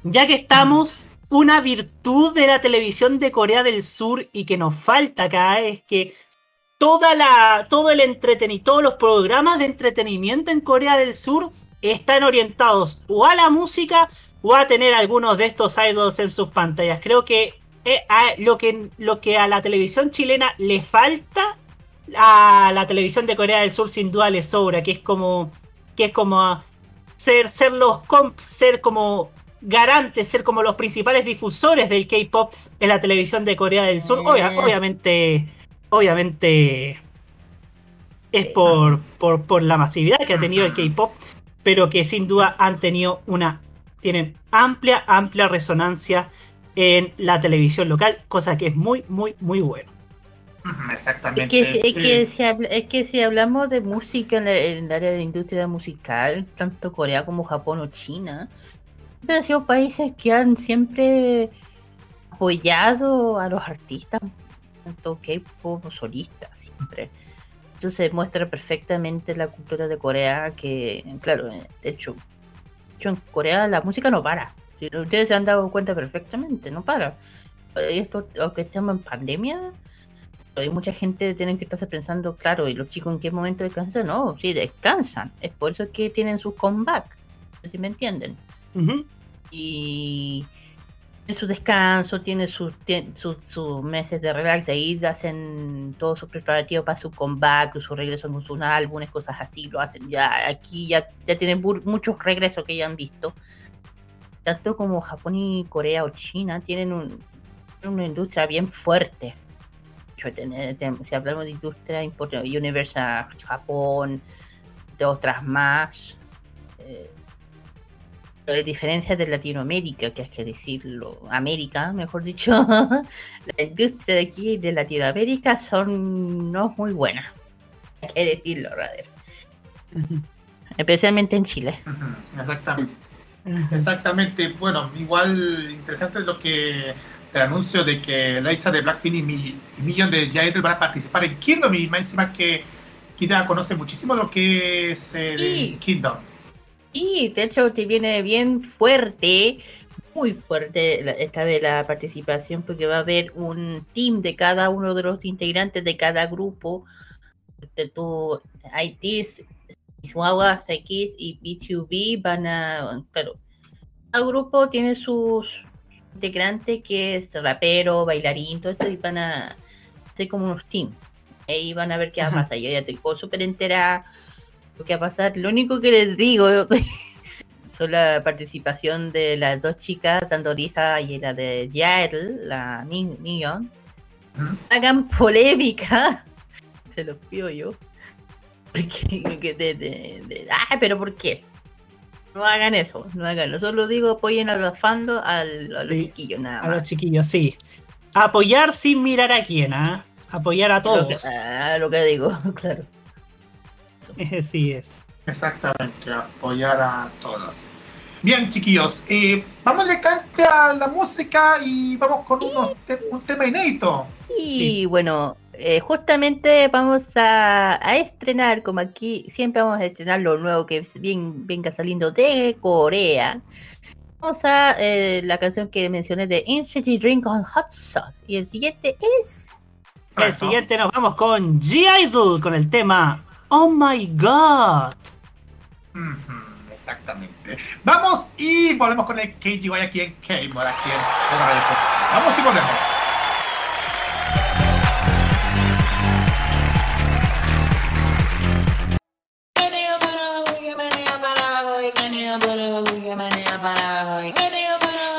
ya que estamos, una virtud de la televisión de Corea del Sur y que nos falta acá es que toda la, todo el entretenimiento, todos los programas de entretenimiento en Corea del Sur están orientados o a la música o a tener algunos de estos idols en sus pantallas. Creo que, eh, a- lo que lo que a la televisión chilena le falta a la televisión de Corea del Sur sin duda le sobra, que es como que es como ser ser los comp- ser como garantes, ser como los principales difusores del K-pop en la televisión de Corea del Sur. Obvia- Eh. obviamente obviamente es por, por, por la masividad que ha tenido el K-pop, pero que sin duda han tenido una tienen amplia, amplia resonancia en la televisión local, cosa que es muy, muy, muy bueno. Es Exactamente. que, es, que si es que si hablamos de música en, el área de la industria musical, tanto Corea como Japón o China, siempre han sido países que han siempre apoyado a los artistas, tanto K-pop o solistas, siempre. Se muestra perfectamente en la cultura de Corea, que, claro, de hecho, hecho, en Corea la música no para. Ustedes se han dado cuenta perfectamente, no para. Eh, Esto, aunque estamos en pandemia, hay mucha gente tienen que estarse pensando, claro, ¿y los chicos en qué momento descansan? No, sí, descansan. Es por eso que tienen sus comeback. Si me entienden. Y su descanso, tiene sus meses de relax, de ahí hacen todos sus preparativos para su comeback, su regreso con sus álbumes, cosas así, lo hacen ya, aquí ya, tienen muchos regresos que ya han visto, tanto como Japón y Corea o China tienen un- una industria bien fuerte. Si hablamos de industria importante, Universal Japón, de otras más, eh, pero de diferencia de Latinoamérica, que hay que decirlo, América, mejor dicho, la industria de aquí de Latinoamérica son no muy buenas. Hay que decirlo, Rader. Ujú. Especialmente en Chile. Exactamente. Exactamente. Bueno, igual interesante lo que el anuncio de que Liza de Blackpink y, Mi- y Million de Jaedel van a participar en Kingdom y más encima que Kida conoce muchísimo lo que es eh. Kingdom. Y de hecho te viene bien fuerte, muy fuerte la- esta vez la participación, porque va a haber un team de cada uno de los integrantes de cada grupo. De tu ITs, Chihuahua, X y B2B van a. Claro, cada grupo tiene sus integrantes que es rapero, bailarín, todo esto, y van a ser como unos teams. Ahí van a ver qué va a Ajá. pasar. Yo ya estoy súper entera lo que va a pasar. Lo único que les digo son la participación de las dos chicas, tanto Lisa y la de Yael, la Ni- Neon. Ujú. Hagan polémica. Se los pido yo. Porque, que de, de- de- ah, pero ¿por qué? No hagan eso, no hagan. Solo digo apoyen a los fandos, al- a los Sí, chiquillos nada A los más. chiquillos, sí. Apoyar sin mirar a quién, ¿ah? Apoyar a Lo que, todos. ah, lo que digo, claro. Sí es. Exactamente, apoyar a todos. Bien, chiquillos, eh, vamos directamente a la música y vamos con unos te- un tema inédito. Y bueno, eh, justamente vamos a, a estrenar, como aquí siempre vamos a estrenar lo nuevo que bien, venga saliendo de Corea. Vamos a eh, la canción que mencioné de City Drink on Hot Sauce. Y el siguiente es. El siguiente nos vamos con G-Idol con el tema Oh My God. Exactamente. Vamos y volvemos con el KGY aquí en K-Mod, aquí en Radio. Vamos y volvemos.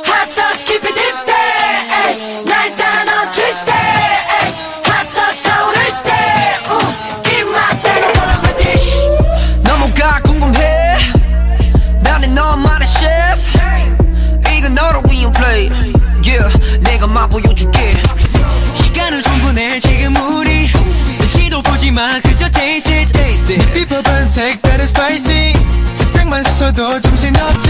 Hot sauce keep it 마 그저 taste it taste it. 비법은 색다른 spicy. 살짝만 스쳐도 정신없지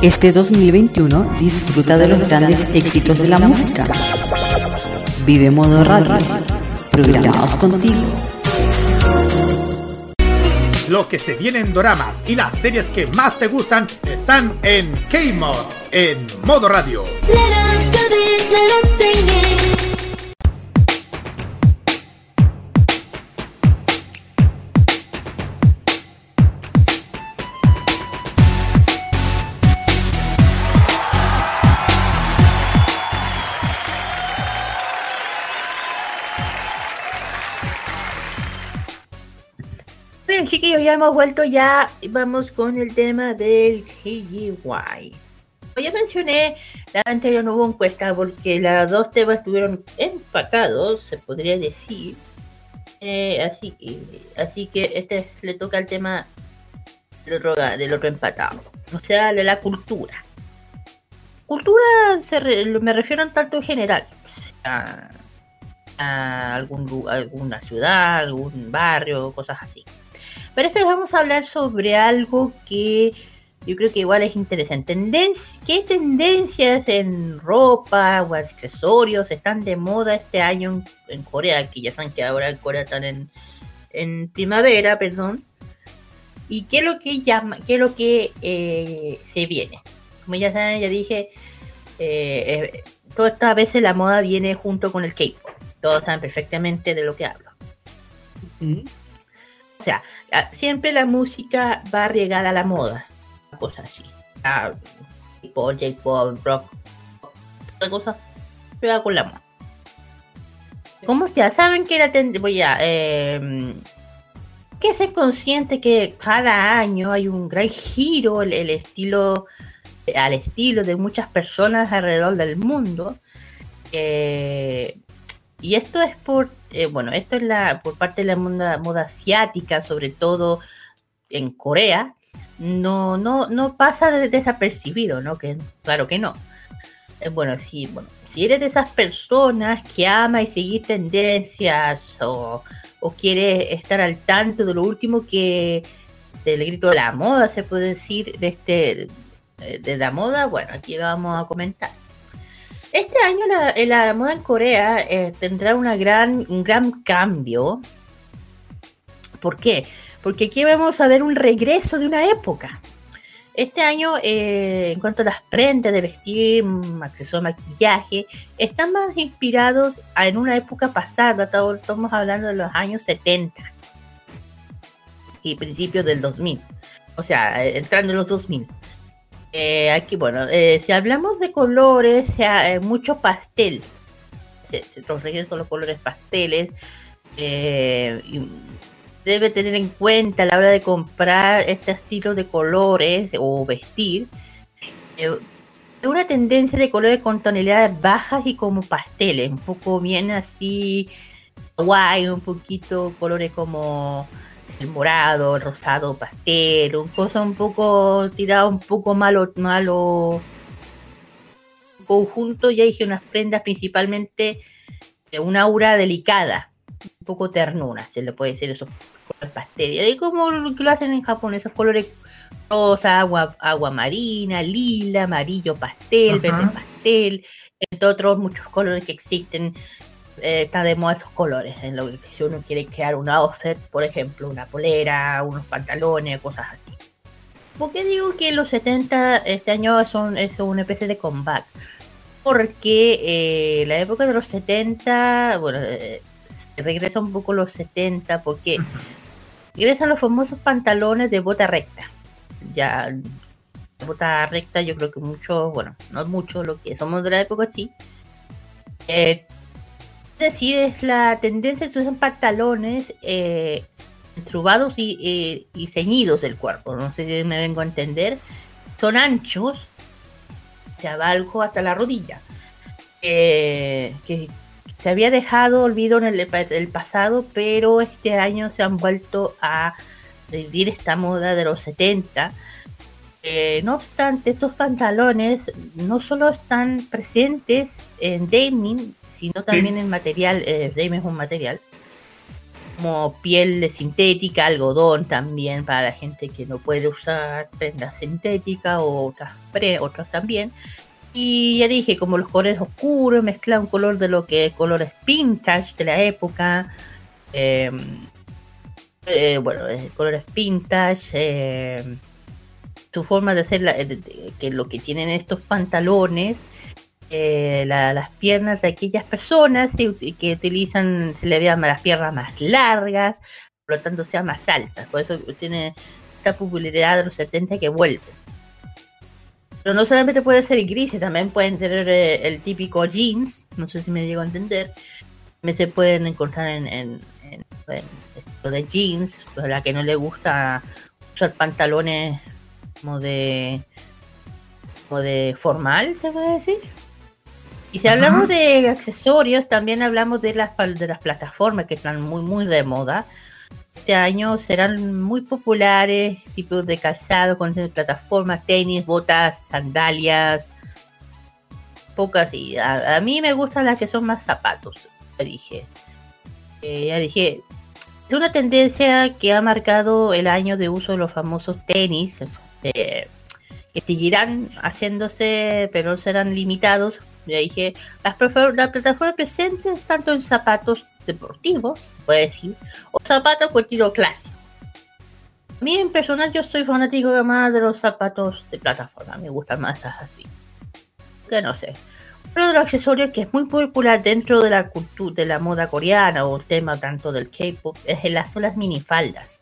Este 2021 disfruta de los grandes éxitos de la música. Vive Modo Radio. Programados contigo. Lo que se viene en doramas y las series que más te gustan están en K-Mod, en Modo Radio. Let us do this, let us chiquillos, ya hemos vuelto ya. Vamos con el tema del KGY. Como ya mencioné, la anterior no hubo encuesta porque los dos temas estuvieron empatados, se podría decir. Eh, así, que- así que este le toca el tema del otro, del otro empatado. O sea, de la cultura. Cultura se re- me refiero en tanto en general. A algún, lu- alguna ciudad, algún barrio, cosas así. Pero esta vez vamos a hablar sobre algo que yo creo que igual es interesante. Tendenci- ¿Qué tendencias en ropa o accesorios están de moda este año en, en Corea? Que ya saben que ahora en Corea están en, en primavera, perdón. ¿Y qué es lo que llama, qué es lo que eh, se viene? Como ya saben, ya dije, eh, eh, todas estas veces la moda viene junto con el K-pop. Todos saben perfectamente de lo que hablo. ¿Mm? O sea, siempre la música va regada a la moda. Cosas así. Tipo J-pop, rock, otra cosa. Pega con la moda. Como ya saben que la ten- voy a eh, que ser consciente que cada año hay un gran giro el, el estilo al estilo de muchas personas alrededor del mundo. Eh, y esto es por, eh, bueno, esto es la, por parte de la moda, asiática, sobre todo en Corea, no, no, no pasa de- desapercibido, ¿no? Que, claro que no. Eh, bueno, si, bueno, si eres de esas personas que ama y seguir tendencias o, o quiere estar al tanto de lo último que del grito de la moda, se puede decir, de este de la moda, bueno, aquí lo vamos a comentar. Este año la, eh, la moda en Corea eh, tendrá un gran cambio. ¿Por qué? Porque aquí vamos a ver un regreso de una época. Este año, eh, en cuanto a las prendas de vestir, mm, acceso maquillaje, están más inspirados en una época pasada. estamos- hablando de los años 70 y principios del 2000. O sea, entrando en los 2000. Eh, aquí, bueno, eh, si hablamos de colores, sea, eh, mucho pastel. Se, los regreso los colores pasteles. eh, debe tener en cuenta a la hora de comprar este estilo de colores o vestir. eh, una tendencia de colores con tonalidades bajas y como pasteles, un poco bien así guay, un poquito colores como el morado, el rosado pastel, un cosa un poco tirado un poco malo, malo conjunto, ya dije unas prendas principalmente de una aura delicada, un poco ternura, se le puede decir esos colores pastel. Y como lo hacen en Japón, esos colores rosa, agua, agua marina, lila, amarillo pastel, verde pastel, entre otros muchos colores que existen eh, está de moda esos colores. En lo que si uno quiere crear un outfit, por ejemplo, una polera, unos pantalones, cosas así. ¿Por qué digo que los 70 este año son, es una especie de comeback? Porque eh, la época de los 70, bueno, eh, regresa un poco los 70 porque regresan los famosos pantalones de bota recta. Ya bota recta, yo creo que muchos, bueno, no muchos, lo que somos de la época sí. Eh, es decir, es la tendencia de usar pantalones eh, entrubados y, eh, y ceñidos del cuerpo. No sé si me vengo a entender. Son anchos, se abalgo hasta la rodilla. Eh, que se había dejado olvido en el, el pasado, pero este año se han vuelto a revivir esta moda de los 70. Eh, no obstante, estos pantalones no solo están presentes en Damien, sino también en material, eh, Damien es un material, como piel de sintética, algodón también para la gente que no puede usar prendas sintéticas o otras, pre- otras también. Y ya dije, como los colores oscuros, mezcla un color de lo que colores vintage de la época. eh, eh, bueno, eh, colores vintage. eh, su forma de hacer, la- de- de- que lo que tienen estos pantalones, eh, la- las piernas de aquellas personas que, ut- que utilizan, se le vean las piernas más largas, por lo tanto sean más altas. Por eso tiene esta popularidad de los 70 que vuelve. Pero no solamente puede ser grises, también pueden tener eh, el típico jeans, no sé si me llego a entender. También se pueden encontrar en, en, en- en esto de jeans, a la que no le gusta usar pantalones como de como de formal, se puede decir. Y si hablamos de accesorios, también hablamos de las de las plataformas que están muy muy de moda. Este año serán muy populares tipos de calzado con plataformas, tenis, botas, sandalias, pocas y a, a mí me gustan las que son más zapatos, ya dije. Eh, ya dije, es una tendencia que ha marcado el año de uso de los famosos tenis, eh, que seguirán haciéndose, pero serán limitados. Ya dije, las, las plataformas presentes tanto en zapatos deportivos, puede decir, o zapatos con estilo clásico. A mí en personal yo soy fanático más de los zapatos de plataforma, me gustan más así. Que no sé. Uno de los accesorios que es muy popular dentro de la cultura de la moda coreana o el tema tanto del K-pop es son las minifaldas.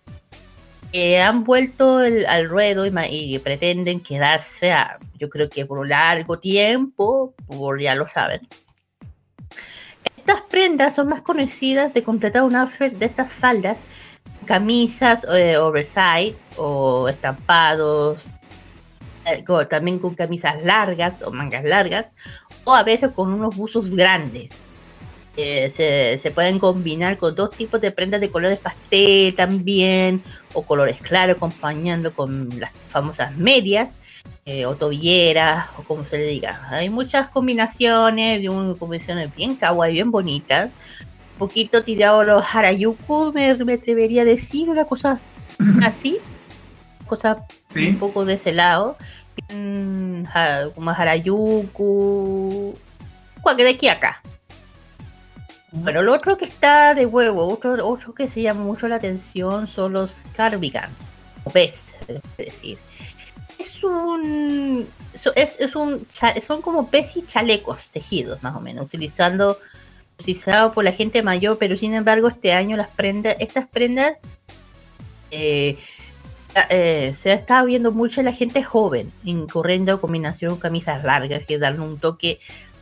Han vuelto el- al ruedo y, pretenden quedarse, yo creo que por un largo tiempo, por ya lo saben. Estas prendas son más conocidas de completar un outfit de estas faldas, camisas eh, oversize o estampados, eh, también con camisas largas o mangas largas, o a veces con unos buzos grandes. Eh, se, se pueden combinar con dos tipos de prendas de colores pastel también, o colores claros, acompañando con las famosas medias, eh, o tobilleras, o como se le diga. Hay muchas combinaciones, un- combinaciones bien kawaii, bien bonitas. Un poquito tirado los harajuku, me, me atrevería a decir una cosa así. Cosa Sí. un poco de ese lado. Mm, ja- como harajuku. cual- De aquí acá. Bueno, lo otro que está de huevo, otro, otro que se llama mucho la atención son los cardigans, o pez, es decir. Es un, es, es un, son como pez y chalecos tejidos, más o menos, utilizando, utilizado por la gente mayor, pero sin embargo este año las prendas, estas prendas eh, eh, se ha estado viendo mucho la gente joven, incurriendo combinación camisas largas que dan un toque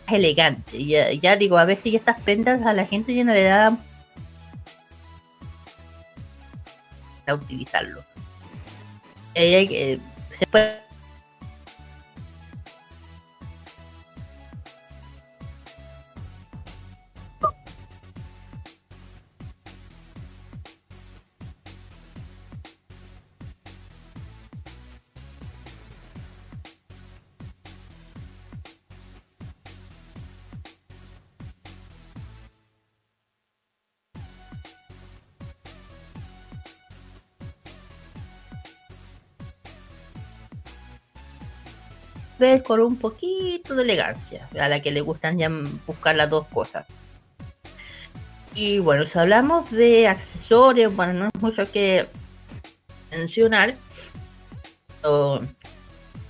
elegante. Ya, digo, a veces estas prendas a la gente ya no le da a utilizarlo. Eh, que- se puede ver con un poquito de elegancia, a la que le gustan ya buscar las dos cosas. Y bueno, si hablamos de accesorios, bueno, no es mucho que mencionar. Lo-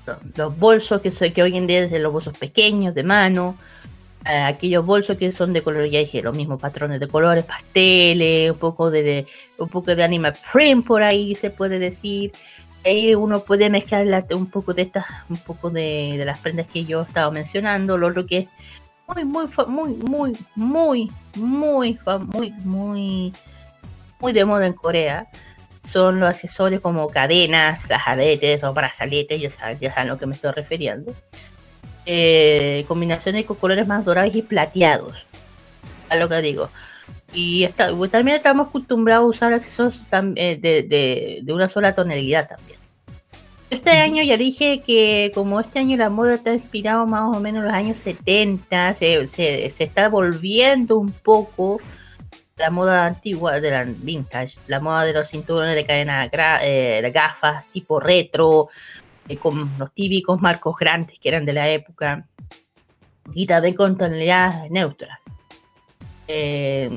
lo- los bolsos que, que hoy en día de los bolsos pequeños, de mano, eh, aquellos bolsos que son de color, ya dije, los mismos patrones de colores, pasteles, un poco de, de- un poco de anime print por ahí se puede decir. Ahí uno puede mezclar la- un poco de estas, un poco de, de las prendas que yo estaba mencionando, lo otro que es muy, muy, muy, muy, muy, muy, muy, muy, muy de moda en Corea. Son los accesorios como cadenas, aretes o brazaletes, ya saben, ya saben lo que me estoy refiriendo. Eh, combinaciones con colores más dorados y plateados. A lo que digo. Y está- también estamos acostumbrados a usar accesorios tam- eh, de, de- de una sola tonalidad también. Este año ya dije que como este año la moda está inspirado más o menos en los años 70, se, se- se está volviendo un poco la moda antigua de la vintage, la moda de los cinturones de cadena, eh, de gafas tipo retro, eh, con los típicos marcos grandes que eran de la época, y también con tonalidades neutras. Eh,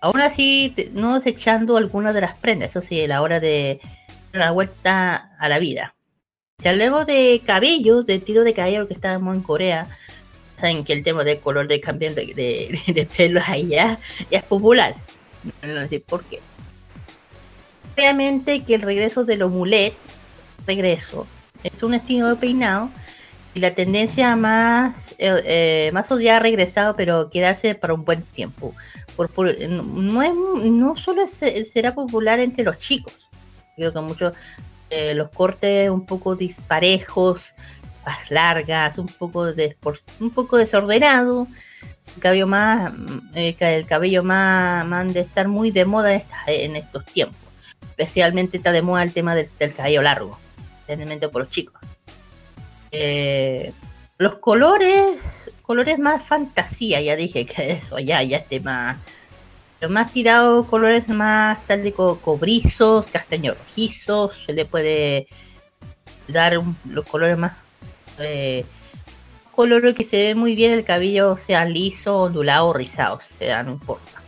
aún así, no desechando algunas de las prendas, eso sí, a la hora de la vuelta a la vida. Si hablemos de cabellos, de tiro de cabello que estábamos en Corea, saben que el tema del color de cambiar de, de, de pelo allá ya es popular. No sé por qué. Obviamente que el regreso de los mulet, regreso, es un estilo de peinado y la tendencia más, eh, eh, más odiada ha regresado, pero quedarse para un buen tiempo. Por, no, es, no solo es- será popular entre los chicos, creo que muchos eh, los cortes un poco disparejos, más largas, un poco, de, un poco desordenado, el cabello más, mm, el, ca- el cabello más, de estar muy de moda en, estos tiempos. Especialmente está de moda el tema del, del cabello largo, especialmente por los chicos. Eh, los colores, colores más fantasía, ya dije que eso ya, ya esté más, los más tirados, colores más tal de co- cobrizos, castaño rojizos, se le puede dar los colores más eh, colores que se ve muy bien el cabello, sea liso, ondulado o rizado, o sea, no importa.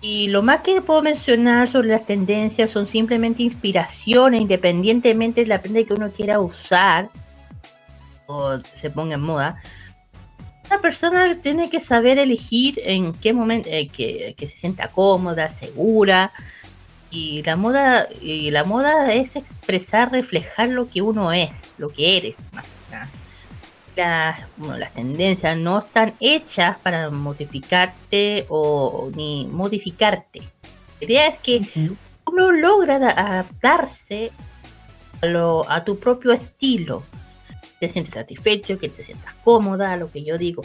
Y lo más que puedo mencionar sobre las tendencias son simplemente inspiraciones, independientemente de la prenda que uno quiera usar o se ponga en moda. Una persona tiene que saber elegir en qué momento eh, que, que se sienta cómoda, segura. Y la moda, y la moda es expresar, reflejar lo que uno es, lo que eres. más que nada. Las, bueno, las tendencias no están hechas para modificarte o ni modificarte. La idea es que uno logra da- adaptarse a, lo, a tu propio estilo. Te sientes satisfecho, que te sientas cómoda, lo que yo digo.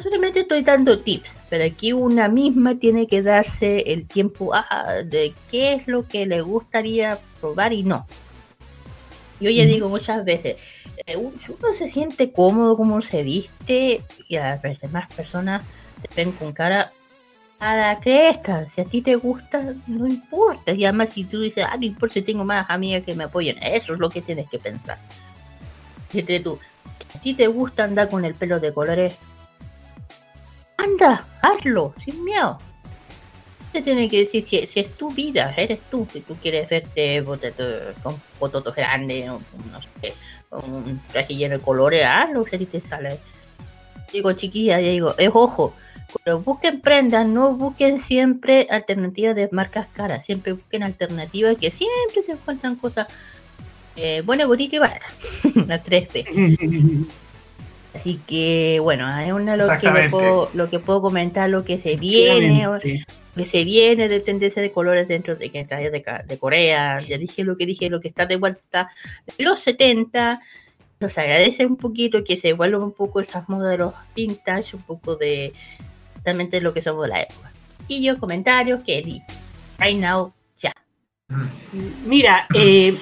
Solamente estoy dando tips, pero aquí una misma tiene que darse el tiempo ah, de qué es lo que le gustaría probar y no. Yo ya digo muchas veces, eh, uno se siente cómodo como se viste y a las demás personas te ven con cara a la cresta. Si a ti te gusta, no importa. Y además si tú dices, ah, no importa si tengo más amigas que me apoyen, eso es lo que tienes que pensar. Fíjate tú, ti te gusta andar con el pelo de colores, anda, hazlo, sin miedo. Te tiene que decir si, si es tu vida, eres tú, si tú quieres verte con pototos grandes, no sé, con un traje lleno de colores, hazlo, si te sale. Digo, chiquilla, digo, es ojo, cuando busquen prendas, no busquen siempre alternativas de marcas caras, siempre busquen alternativas que siempre se encuentran cosas eh, buenas, bonitas y baratas, las 3P. Así que, bueno, es una lo que, Exactamente. puedo, lo que puedo comentar, lo que se viene, que se viene de tendencia de colores dentro de que de, ca- de Corea. Ya dije lo que dije, lo que está de vuelta de los 70. Nos agradece un poquito que se vuelvan un poco esas modas de los vintage, un poco de realmente lo que somos de la época. Y yo comentarios que di. Right now, ya. Mira, eh,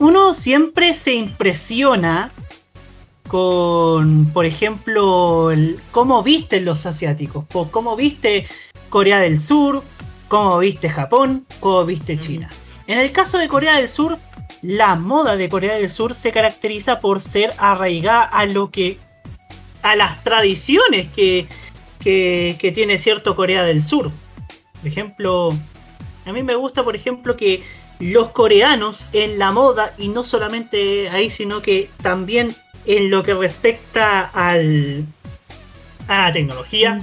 uno siempre se impresiona con, por ejemplo, el- cómo visten los asiáticos, po- cómo viste Corea del Sur, cómo viste Japón, cómo viste China. En el caso de Corea del Sur, la moda de Corea del Sur se caracteriza por ser arraigada a lo que a las tradiciones que, que, que tiene cierto Corea del Sur. Por ejemplo, a mí me gusta, por ejemplo, que los coreanos en la moda, y no solamente ahí, sino que también en lo que respecta al, a la tecnología,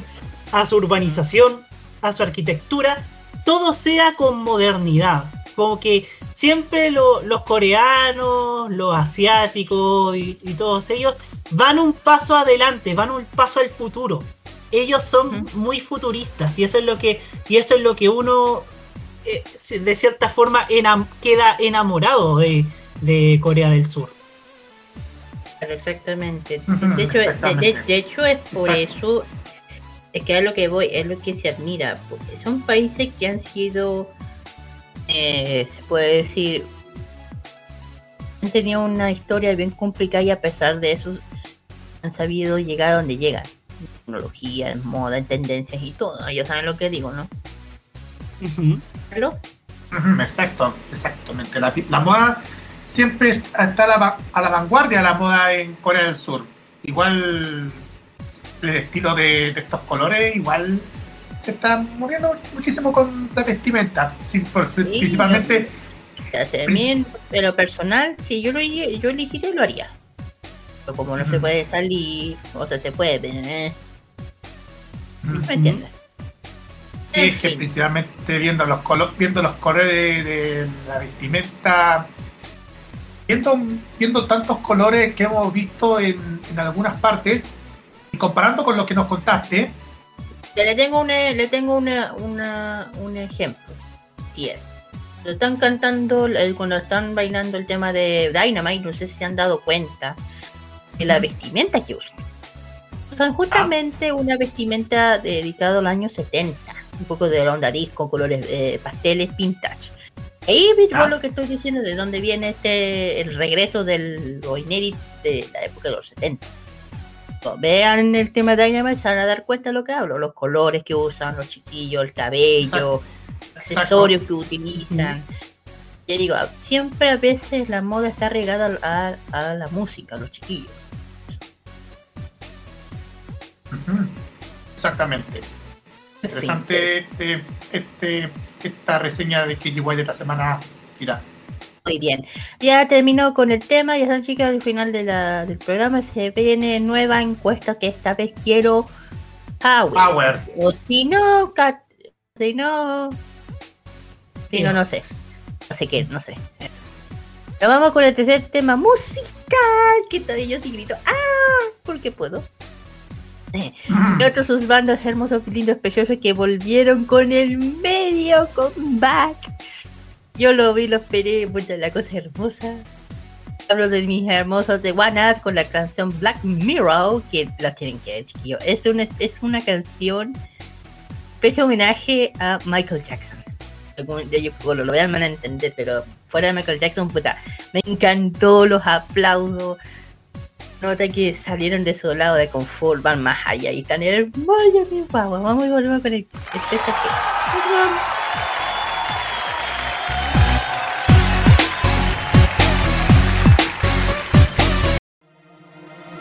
a su urbanización, a su arquitectura, todo sea con modernidad. como que siempre lo- los coreanos, los asiáticos y, y todos ellos van un paso adelante, van un paso al futuro. Ellos son muy futuristas y eso es lo que y eso es lo que uno eh, de cierta forma enam- queda enamorado de, de Corea del Sur. Claro, Exactamente. De hecho, de, exactamente. de- de hecho es por Exacto. eso, es que es lo que voy, es lo que se admira. porque Son países que han sido, eh, se puede decir, han tenido una historia bien complicada y a pesar de eso han sabido llegar a donde llegan. En Tecnología, en moda, en tendencias y todo. Ellos saben lo que digo, ¿no? Exacto, exactamente. La, la moda siempre está a la, va- a la vanguardia de la moda en Corea del Sur. Igual el estilo de, de estos colores, igual se está moviendo muchísimo con la vestimenta. Sí, principalmente, O sea, a mí en, en lo personal, si yo lo yo elegiría, lo haría. Pero como no se puede salir, o sea, se puede, eh, ¿me entiendes? Sí, En es que principalmente viendo los colo- viendo los colores de, de la vestimenta, viendo, viendo tantos colores que hemos visto en, en algunas partes, y comparando con lo que nos contaste, Ya le tengo una, le tengo una, una, un ejemplo. Y es, lo están cantando cuando están bailando el tema de Dynamite, no sé si se han dado cuenta de la vestimenta que usan. Usan justamente una vestimenta dedicada al año 70, un poco de onda disco, colores eh, pasteles, vintage. Ahí ves Ah. lo que estoy diciendo, de dónde viene este el regreso del lo inédito de la época de los 70. Cuando Vean el tema de Dynamite, se van a dar cuenta de lo que hablo, los colores que usan, los chiquillos, el cabello, accesorios que utilizan. Yo digo, siempre a veces la moda está regada a, a la música, a los chiquillos. exactamente. Interesante este, este, esta reseña de KGY de esta semana, Kira. Muy bien. Ya terminó con el tema, ya están chicas, al final de la- del programa se viene nueva encuesta que esta vez quiero Power. Power. O si no, Cat- si no, si no, no sé. No sé qué, no sé. Eso. Pero vamos con el tercer tema musical, que todavía yo sí grito, ¡ah! Porque puedo. Eh, Y otros sus bandas hermosos, lindos, preciosos que volvieron con el medio comeback. Yo lo vi, lo esperé, puta, la cosa hermosa. Hablo de mis hermosos de One Up con la canción Black Mirror, que la tienen que ver, chiquillos. Es una, es una canción especie homenaje a Michael Jackson. Algún- De ellos lo, lo van a entender, pero fuera de Michael Jackson, puta, me encantó los aplausos Nota que salieron de su lado de confort, van más allá y tan hermosos, mi guagua. Vamos y volvemos con el especial que-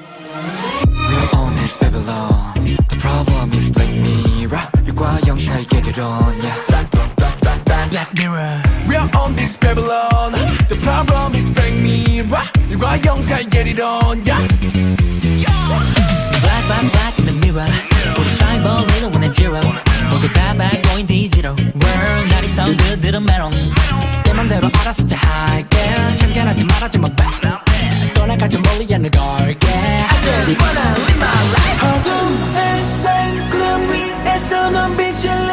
We're on this Babylon The problem is Black Mirror 일과 영사의 깨들은 yeah. Black Mirror We're on this Babylon. The problem is Black Mirror. 일과 영사의 get it on, yeah. Black, black, black in the mirror 우리 사이버 리더 원해 zero 모두 다 bad going digital World 날이 사운드들은 메롱 내 맘대로 알아서 잘 할게 참견하지 말아줘 my back 떠나가죠 멀리 않는 걸게 I just wanna live my life 어둠에 쌓인 구름 위에서 넌 빛을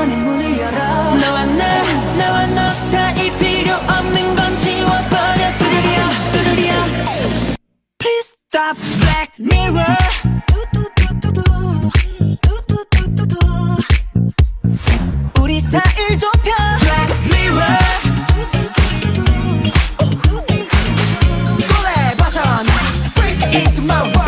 공간의 문을 열어 너와 나 나와 너 사이 필요 없는 건 지워버려 뚜루리야 뚜루리야 Please stop Black Mirror 우리 사이를 좁혀 Black Mirror 골에 벗어나 Freak into my world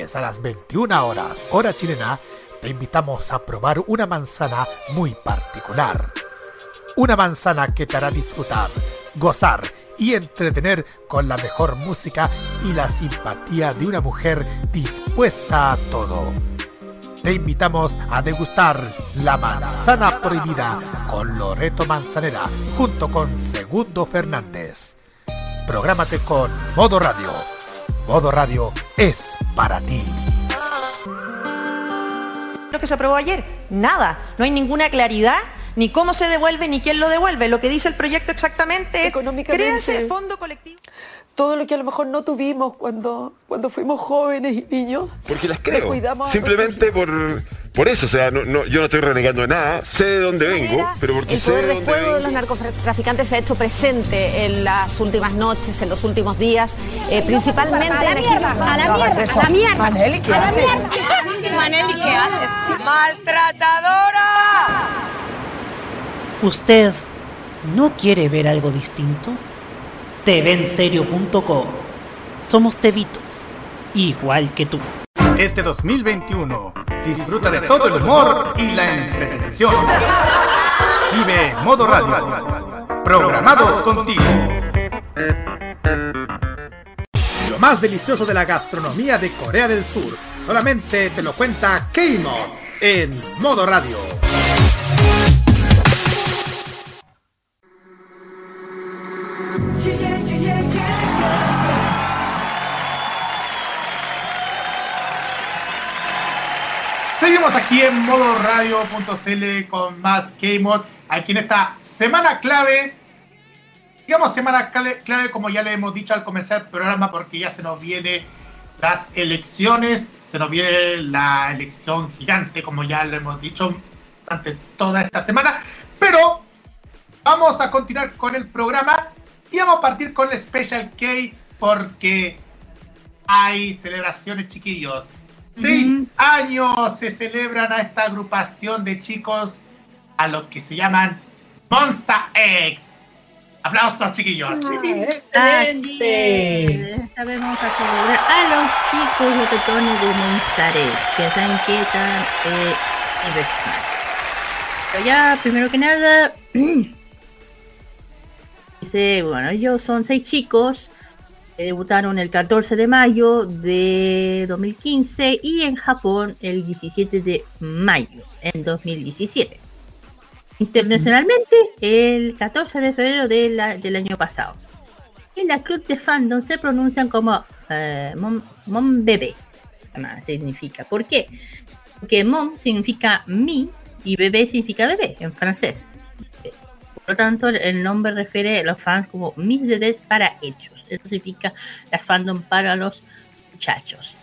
A las 21 horas, hora chilena, te invitamos a probar una manzana muy particular. Una manzana que te hará disfrutar, gozar y entretener con la mejor música y la simpatía de una mujer dispuesta a todo. Te invitamos a degustar la manzana prohibida con Loreto Manzanera junto con Segundo Fernández. Prográmate con Modo Radio. Modo Radio es para ti. Lo que se aprobó ayer, nada. No hay ninguna claridad ni cómo se devuelve ni quién lo devuelve. Lo que dice el proyecto exactamente es créanse fondo colectivo. Todo lo que a lo mejor no tuvimos cuando, cuando fuimos jóvenes y niños. Porque las creo. cuidamos Simplemente por, por eso. O sea, no, no- yo no estoy renegando de nada. Sé de dónde vengo, pero porque El sé poder de de dónde fuego de vengo. los narcotraficantes se ha hecho presente en las últimas noches, en los últimos días, eh, principalmente A la mierda, a la mierda, a la mierda. Maneli, ¿qué a la haces? mierda. Maneli, ¿qué haces? ¡Maltratadora! ¿Usted no quiere ver algo distinto? TVenserio.com Somos tevitos, igual que tú. Este 2021, disfruta de todo el humor y la entretención. Vive modo radio. Programados contigo. Lo más delicioso de la gastronomía de Corea del Sur solamente te lo cuenta K-Mod en modo radio. Seguimos aquí en modo radio.cl con más K-Mod. Aquí en esta semana clave. Digamos semana clave, como ya le hemos dicho al comenzar el programa, porque ya se nos viene las elecciones. Se nos viene la elección gigante, como ya le hemos dicho durante toda esta semana. Pero vamos a continuar con el programa y vamos a partir con el Special K porque hay celebraciones, chiquillos. Seis años se celebran a esta agrupación de chicos a los que se llaman Monster X. Aplausos, chiquillos. Así es. Esta vez vamos a celebrar a los chicos guapetones de Monster X, que saben que están eh. Pero ya, primero que nada, dice, bueno, ellos son seis chicos debutaron el 14 de mayo de 2015 y en Japón el 17 de mayo en 2017. Internacionalmente el 14 de febrero de la- del año pasado. En la club de fandom se pronuncian como eh, Mon, Mon Bebé. Además, significa. ¿Por qué? Porque Mon significa mi y bebé significa bebé en francés. Por lo tanto, el nombre refiere a los fans como mis bebés para hechos. Eso significa las fandom para los muchachos.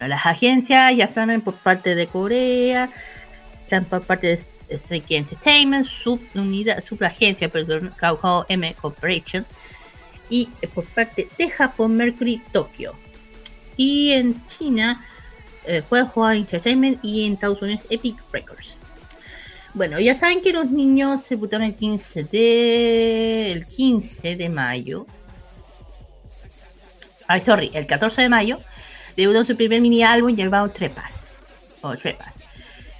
Las agencias, ya saben, por parte de Corea, están por parte de Kids Entertainment, subunidad, subagencia, perdón, Kauhao M Corporation, y por parte de Japón, Mercury Tokyo. Y en China, eh, Huehua Entertainment y en Estados Unidos, Epic Records. Bueno, ya saben que los niños se debutaron el 15 de, el 15 de mayo. Ay, sorry, el 14 de mayo debutó su primer mini álbum llamado Trepas. O Trepas.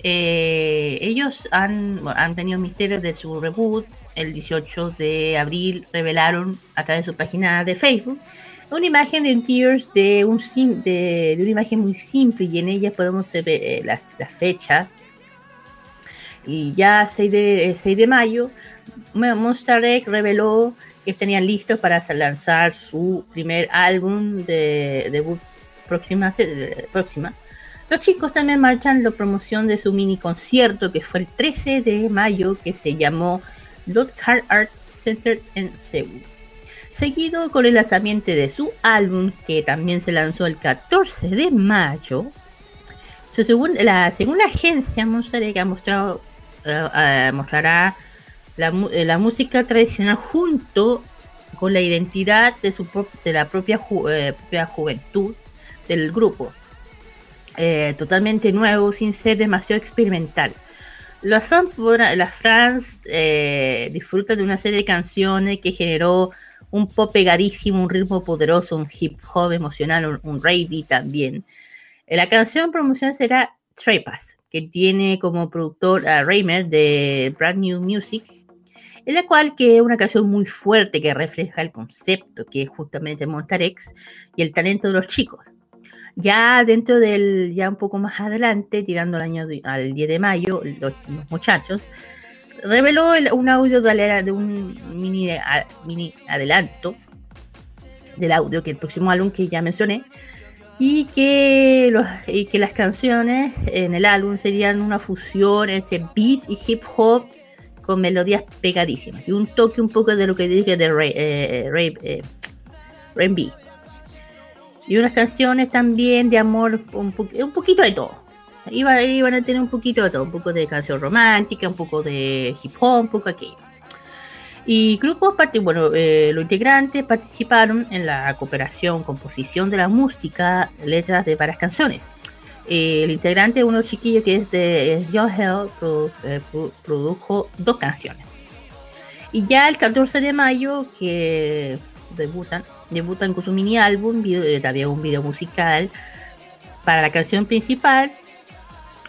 Eh, ellos han, han tenido misterios de su reboot. El 18 de abril revelaron a través de su página de Facebook una imagen de Tears de, un de una imagen muy simple y en ella podemos ver eh, las, las fechas. Y ya 6 de, eh, 6 de mayo, Mo- Monster Egg reveló que estarían listos para lanzar su primer álbum de debut próxima, próxima. Los chicos también marchan la promoción de su mini concierto que fue el 13 de mayo que se llamó Lockhart Art Center en Seúl. Seguido con el lanzamiento de su álbum que también se lanzó el 14 de mayo. Según la agencia Monster Egg ha mostrado, eh, eh, mostrará eh, la música tradicional junto con la identidad de, su pro- de la propia, propia juventud del grupo. Totalmente nuevo, sin ser demasiado experimental. Los fans, las fans disfrutan de una serie de canciones que generó un pop pegadísimo, un ritmo poderoso, un hip hop emocional, un, un también. La canción promoción será Trepas, que tiene como productor a Raymer de Brand New Music, en la cual que es una canción muy fuerte que refleja el concepto que es justamente Monster X y el talento de los chicos. Ya dentro del, ya un poco más adelante, tirando al año al 10 de mayo, los, los muchachos reveló el- un audio de, de un mini, a- mini adelanto del audio que el próximo álbum que ya mencioné y que, los, y que las canciones en el álbum serían una fusión entre beat y hip hop con melodías pegadísimas y un toque un poco de lo que dije de Ray, eh, eh, R&B. y unas canciones también de amor un, po- un poquito de todo Iba, iban a tener un poquito de todo, un poco de canción romántica, un poco de hip hop, un poco aquello. Y grupos, bueno, eh, los integrantes participaron en la cooperación, composición de la música, letras de varias canciones. Eh, el integrante, uno chiquillo que es de John Hell, eh, pro- produjo dos canciones. Y ya el 14 de mayo, que debutan, debutan con su mini álbum, video, también un video musical para la canción principal,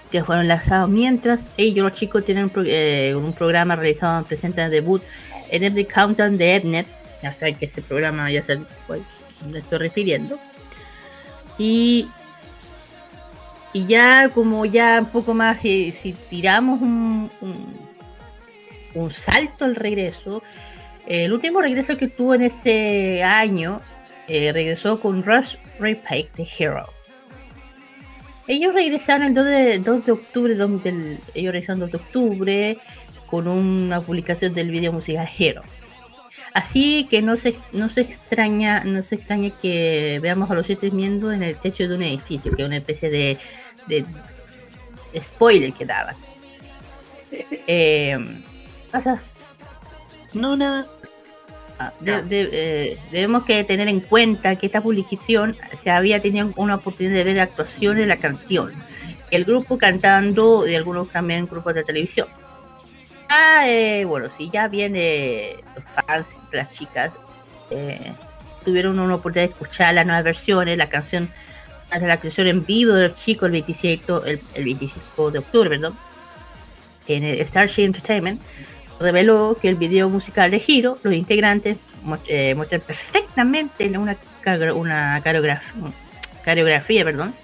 que fueron lanzados mientras ellos, los chicos, tienen un, pro- un programa realizado en presente de debut en el The Countdown de Ednet. Ya saben que ese programa ya saben cuál me estoy refiriendo. Y, y ya, como ya un poco más, eh, si tiramos un, un, salto al regreso, el último regreso que tuvo en ese año eh, regresó con Rush Pike de Hero. Ellos regresaron el 2 de, 2 de octubre, ellos regresaron el 2 de octubre con una publicación del video musical Hero. Así que no se, no se extraña, no se extraña que veamos a los siete miembros en el techo de un edificio, que es una especie de, de spoiler que daban. Eh, pasa. No, nada. Ah, de- de- eh, debemos que tener en cuenta que esta publicación se había tenido una oportunidad de ver actuaciones de la canción, el grupo cantando y algunos también grupos de televisión. Ah, eh, bueno, si ya viene fans, las chicas, eh, tuvieron una oportunidad de escuchar las nuevas versiones, la canción, la canción en vivo de los chicos el 25, el, el 25 de octubre, perdón, en el Starship Entertainment, reveló que el video musical de Hiro, los integrantes eh, muestran perfectamente en una, coreografía, una coreograf- coreografía, perdón.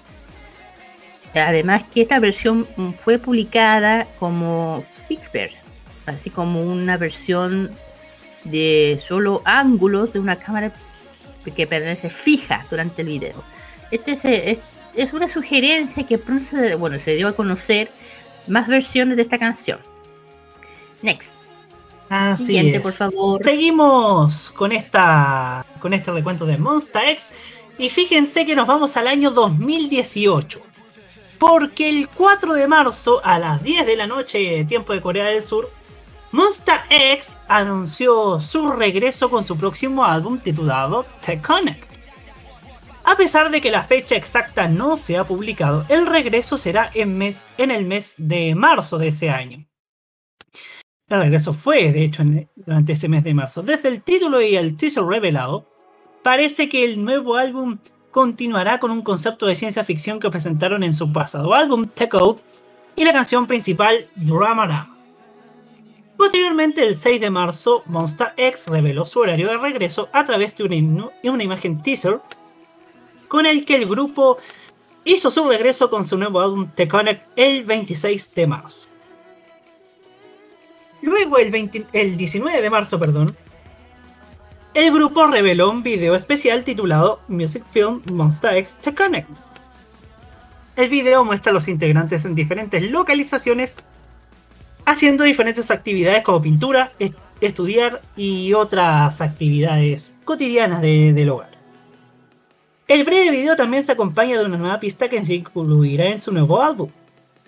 Además que esta versión mm, fue publicada como Fixper, así como una versión de solo ángulos de una cámara que permanece fija durante el video. Este es, es, es una sugerencia que bueno, se dio a conocer más versiones de esta canción. Next. Así Siguiente, es. por favor. Seguimos con esta con este recuento de Monster X y fíjense que nos vamos al año 2018. Porque el 4 de marzo a las 10 de la noche, tiempo de Corea del Sur, Monster X anunció su regreso con su próximo álbum titulado The Connect. A pesar de que la fecha exacta no se ha publicado, el regreso será en, el mes de marzo de ese año. El regreso fue, de hecho, durante ese mes de marzo. Desde el título y el teaser revelado, parece que el nuevo álbum continuará con un concepto de ciencia ficción que presentaron en su pasado álbum, The Code, y la canción principal Drama Drama. Posteriormente, el 6 de marzo, Monster X reveló su horario de regreso a través de una, una imagen teaser con el que el grupo hizo su regreso con su nuevo álbum The Connect el 26 de marzo. Luego, el, 20 el 19 de marzo, perdón, el grupo reveló un video especial titulado Music Film Monster X The Connect. El video muestra a los integrantes en diferentes localizaciones haciendo diferentes actividades como pintura, est- estudiar y otras actividades cotidianas de- del hogar. El breve video también se acompaña de una nueva pista que se incluirá en su nuevo álbum.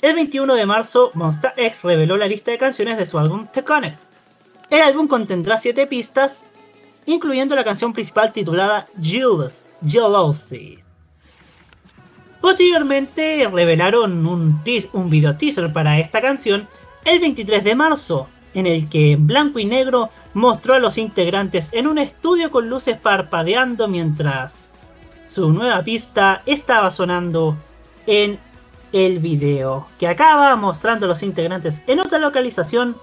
El 21 de marzo, Monster X reveló la lista de canciones de su álbum The Connect. El álbum contendrá 7 pistas, incluyendo la canción principal titulada Jealous- Jealousy. Posteriormente revelaron un, un video teaser para esta canción el 23 de marzo, en el que blanco y negro mostró a los integrantes en un estudio con luces parpadeando mientras su nueva pista estaba sonando en el video, que acaba mostrando a los integrantes en otra localización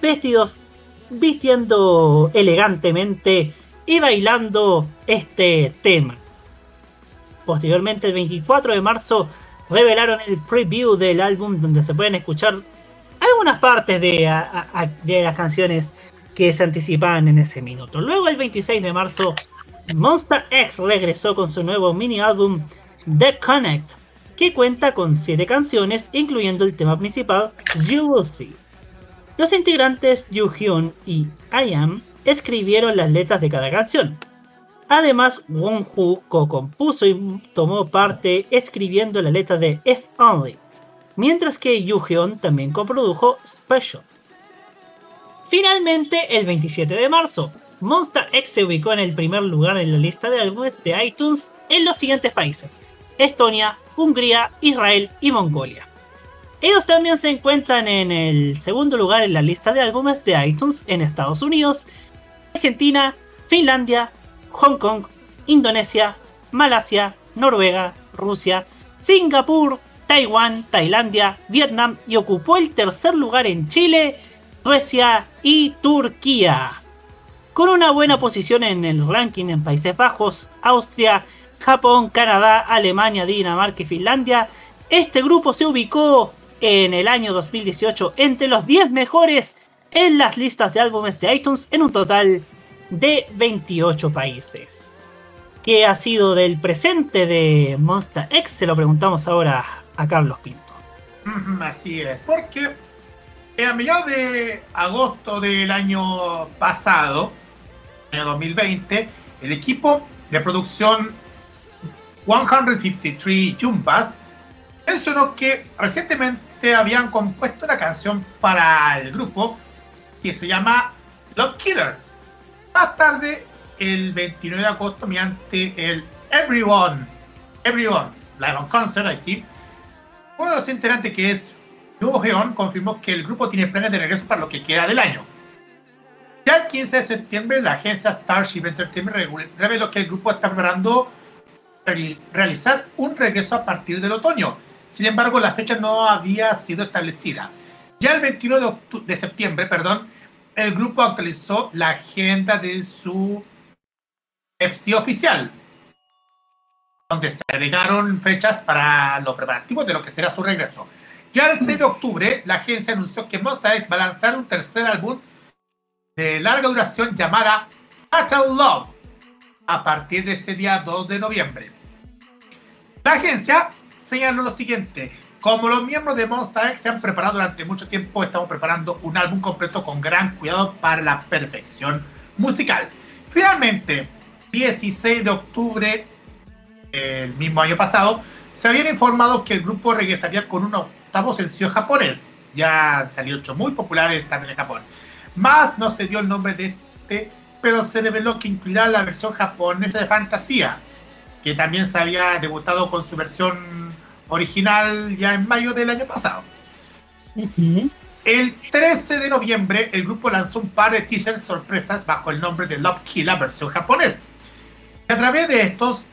vestidos, vistiendo elegantemente y bailando este tema. Posteriormente, el 24 de marzo, revelaron el preview del álbum donde se pueden escuchar algunas partes de, de las canciones que se anticipaban en ese minuto. Luego, el 26 de marzo, Monster X regresó con su nuevo mini álbum The Connect, que cuenta con 7 canciones, incluyendo el tema principal You Will See. Los integrantes Yu Hyun y I Am escribieron las letras de cada canción. Además, Won Hu co-compuso y tomó parte escribiendo la letra de If Only, mientras que Yu Hyun también coprodujo Special. Finalmente, el 27 de marzo, Monster X se ubicó en el primer lugar en la lista de álbumes de iTunes en los siguientes países: Estonia, Hungría, Israel y Mongolia. Ellos también se encuentran en el segundo lugar en la lista de álbumes de iTunes en Estados Unidos, Argentina, Finlandia, Hong Kong, Indonesia, Malasia, Noruega, Rusia, Singapur, Taiwán, Tailandia, Vietnam y ocupó el tercer lugar en Chile, Suecia y Turquía. Con una buena posición en el ranking en Países Bajos, Austria, Japón, Canadá, Alemania, Dinamarca y Finlandia, este grupo se ubicó en el año 2018 entre los 10 mejores en las listas de álbumes de iTunes en un total de 28 países. ¿Qué ha sido del presente de Monster X? Se lo preguntamos ahora a Carlos Pinto. Ujú, Así es, porque a mediados de agosto del año pasado, año 2020, el equipo de producción 153 Jumbas mencionó que recientemente habían compuesto una canción para el grupo que se llama Love Killer. Más tarde, el 29 de agosto, mediante el Everyone, Everyone, Live on Concert, ahí sí, uno de los integrantes que es Yoo Heon confirmó que el grupo tiene planes de regreso para lo que queda del año. Ya el 15 de septiembre, la agencia Starship Entertainment reveló que el grupo está preparando reali- realizar un regreso a partir del otoño. Sin embargo, la fecha no había sido establecida. Ya el 21 de, de septiembre, perdón, el grupo actualizó la agenda de su FC oficial, donde se agregaron fechas para los preparativos de lo que será su regreso. Ya el 6 de octubre, la agencia anunció que Monsta X va a lanzar un tercer álbum de larga duración llamada Fatal Love a partir de ese día 2 de noviembre. La agencia señaló lo siguiente. Como los miembros de Monsta X se han preparado durante mucho tiempo, estamos preparando un álbum completo con gran cuidado para la perfección musical. Finalmente, 16 de octubre el mismo año pasado, se habían informado que el grupo regresaría con un octavo sencillo japonés. Ya han salido ocho muy populares también en Japón. Más no se dio el nombre de este, pero se reveló que incluirá la versión japonesa de Fantasía, que también se había debutado con su versión original ya en mayo del año pasado. El 13 de noviembre, el grupo lanzó un par de teasers sorpresas bajo el nombre de Love Killer versión japonés. Y a través de estos,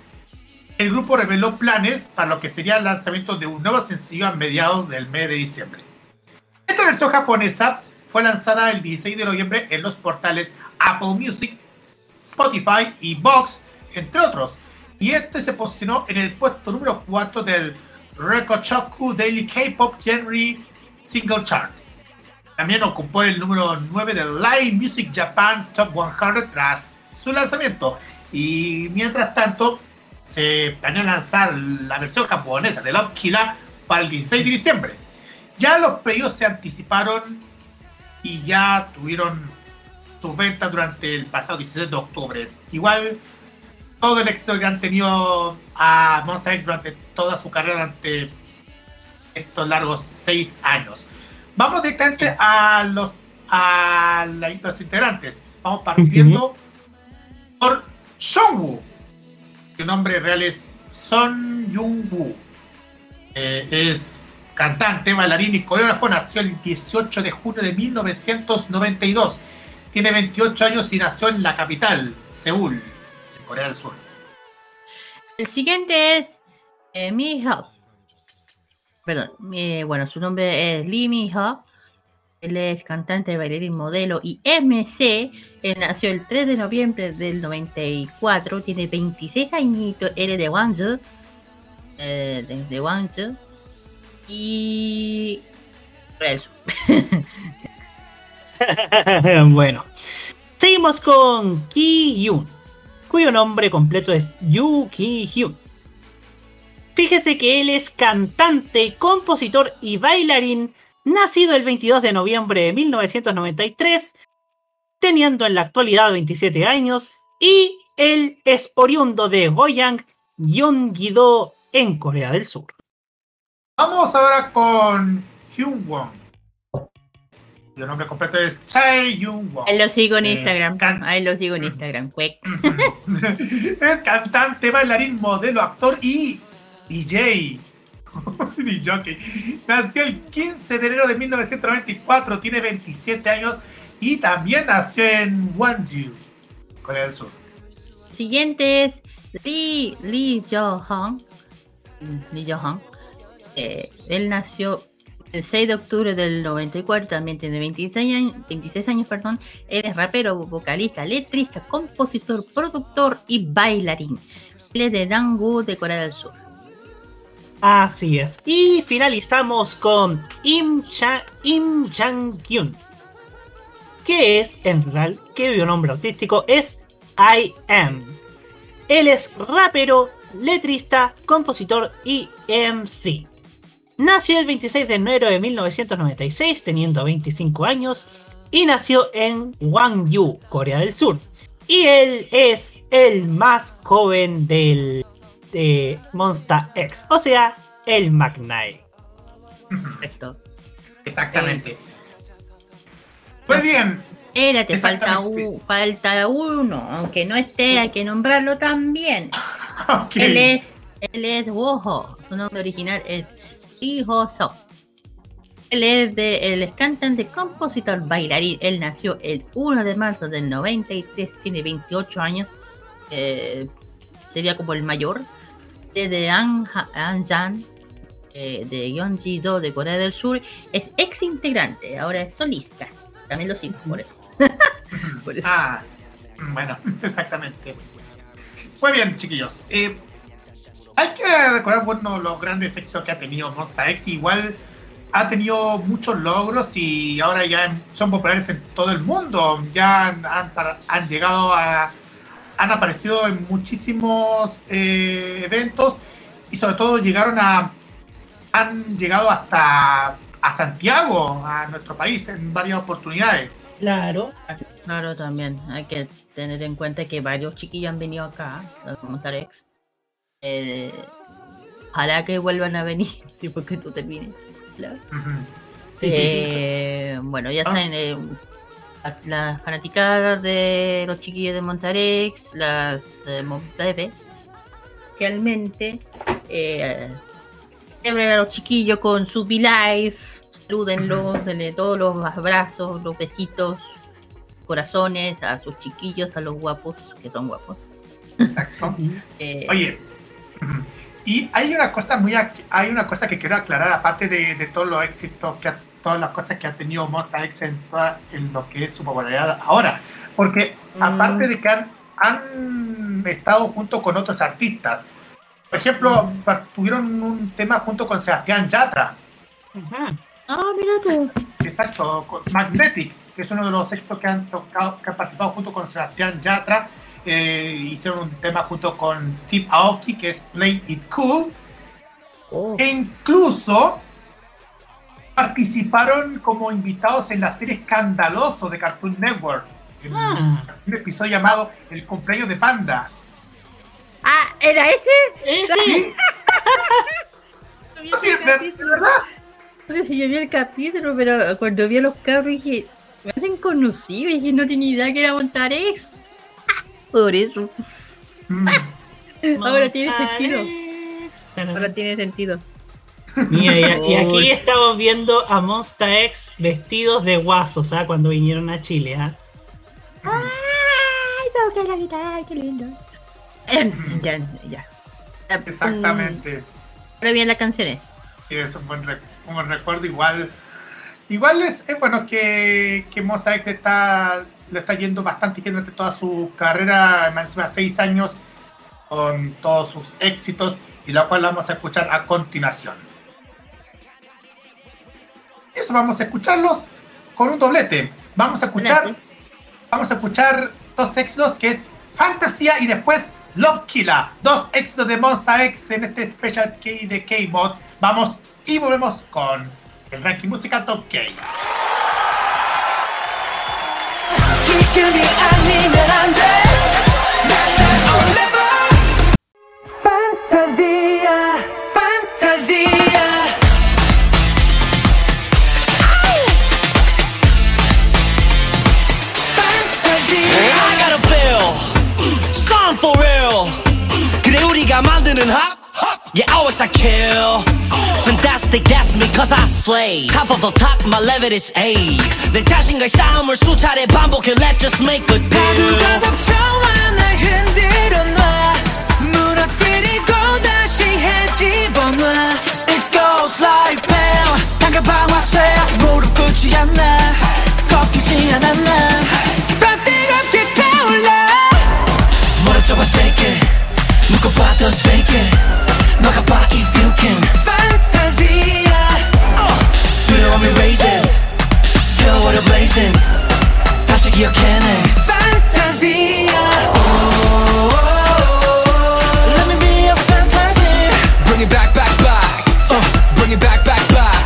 el grupo reveló planes para lo que sería el lanzamiento de un nuevo sencillo a mediados del mes de diciembre. Esta versión japonesa fue lanzada el 16 de noviembre en los portales Apple Music, Spotify y Vox, entre otros. Y este se posicionó en el puesto número 4 del Rekochoku Daily K-Pop Genre Single Chart. También ocupó el número 9 del Live Music Japan Top 100 tras su lanzamiento. Y mientras tanto, se planea lanzar la versión japonesa de Love Killer para el 16 de diciembre. Ya los pedidos se anticiparon y ya tuvieron sus ventas durante el pasado 16 de octubre. Igual todo el éxito que han tenido a Monster durante toda su carrera durante estos largos seis años. Vamos directamente a los a los integrantes. Vamos partiendo por Seongwoo. Su nombre real es Son Jung-woo. Eh, es cantante, bailarín y coreógrafo. Nació el 18 de junio de 1992. Tiene 28 años y nació en la capital, Seúl, en Corea del Sur. El siguiente es eh, Mi Ho. Perdón, bueno, su nombre es Lee Mi Ho. Él es cantante, bailarín, modelo y MC. Él nació el 3 de noviembre del 94. Tiene 26 añitos. Él es de Guangzhou. Eh, de, de. Y. Bueno. Seguimos con Ki Hyun, cuyo nombre completo es Yu Ki Hyun. Fíjese que él es cantante, compositor y bailarín, nacido el 22 de noviembre de 1993, teniendo en la actualidad 27 años, y él es oriundo de Goyang, Gyeonggi-do, en Corea del Sur. Vamos ahora con Hyun Won. Su nombre completo es Chae Hyun Won. Ahí lo sigo en Es Instagram. Ahí lo sigo en Instagram. Cuec. Es cantante, bailarín, modelo, actor y DJ. DJ. Nació el 15 de enero de 1994, tiene 27 años y también nació en Gwangju, Corea del Sur. Siguiente es Lee, Lee Jo-hong. Lee Jo-hong. Eh, él nació el 6 de octubre del 94, también tiene 26 años, 26 años, perdón. Él es rapero, vocalista, letrista, compositor, productor y bailarín. Él es de Dangwoo de Corea del Sur. Así es. Y finalizamos con Im, Cha Im Jang-kyun, que es, en real, que su nombre artístico es I Am. Él es rapero, letrista, compositor y MC. Nació el 26 de enero de 1996, teniendo 25 años, y nació en Gwangju, Corea del Sur. Y él es el más joven del de Monster X, o sea, el Magnae. Correcto. Exactamente. Pues bien. Espérate, falta, u- falta uno, aunque no esté, hay que nombrarlo también. Él es, él es Woho, su nombre original es Seo. Él es, de, él es cantante, compositor, bailarín. Él nació el 1 de marzo del 93, tiene 28 años. eh, sería como el mayor. Desde Anja- Anjan, eh, de Gyeonggi-do de Corea del Sur. Es ex integrante, ahora es solista. También lo sigo por eso. Por eso. Ah, bueno, exactamente. Muy bien, chiquillos. Eh, hay que recordar, bueno, los grandes éxitos que ha tenido Monster X. Igual ha tenido muchos logros y ahora ya son populares en todo el mundo. Ya han, han par- han llegado a. Han aparecido en muchísimos eh, eventos y sobre todo llegaron a. Han llegado hasta a Santiago, a nuestro país, en varias oportunidades. Claro. Claro, también. Hay que tener en cuenta que varios chiquillos han venido acá, como Tarex. Eh, ojalá que vuelvan a venir, tipo que tú termines. Claro. Sí, Eh, bueno, ya saben, eh, las, las fanaticadas de los chiquillos de Montarex, las eh, Monteve, especialmente, eh, a los chiquillos con su V-Life, salúdenlos, denle todos los abrazos, los besitos, corazones a sus chiquillos, a los guapos, que son guapos. Exacto. Eh, Oye, Y hay una cosa muy hay una cosa que quiero aclarar aparte de, de todos los éxitos que ha- todas las cosas que ha tenido Monsta X en, toda- en lo que es su popularidad ahora, porque aparte de que han, han estado junto con otros artistas, por ejemplo, par- tuvieron un tema junto con Sebastián Yatra. Ah, mira tú. Exacto, con Magnetic, que es uno de los éxitos que han tocado, que han participado junto con Sebastián Yatra. Eh, hicieron un tema junto con Steve Aoki, que es Play It Cool. E incluso participaron como invitados en la serie Escandaloso de Cartoon Network. En un episodio llamado El cumpleaños de Panda. Ah, ¿era ese? Sí. Sí, de verdad. No sé si yo vi el capítulo, pero cuando vi a los cabros dije, me hacen conocido, dije, no tenía idea que era Montarex. Por eso. Ahora tiene sentido. Ahora tiene sentido. Mira, y, y aquí estamos viendo a Monsta X vestidos de guasos, ¿ah? Cuando vinieron a Chile, ¿ah? Ay, toca la guitarra, qué lindo. ya, ya. Exactamente. Ahora bien las canciones. Y es un buen, re- un buen recuerdo. Igual, igual es, es bueno que, que Monsta X está, le está yendo bastante bien durante toda su carrera, más encima seis años, con todos sus éxitos, y la cual la vamos a escuchar a continuación. Eso vamos a escucharlos con un doblete. Vamos a escuchar, vamos a escuchar dos éxitos que es Fantasía y después Love Killer. Dos éxitos de Monsta X en este Special K de K-Mod. Vamos y volvemos con el ranking musical Top K. 지금 만드는 hop Yeah always I kill Fantastic that's me cause I slay Top of the top my level is A 내 자신과의 싸움을 수차례 반복해 Let's just make a deal 파도가 덮쳐와 날 흔들어 놔 무너뜨리고 다시 해집어놔 It goes like bam 당겨 방아쇠 무릎 꿇지 않나 꺾이지 않아 난 더 뜨겁게 타올라 멀어져봐 세게 묶어봐 더 세게 막아봐 if you can Fantasia 두려움이 raising Feel what I'm blazing 다시 기억해내 Fantasia Let me be a fantasy Bring it back, back, back uh, Bring it back, back, back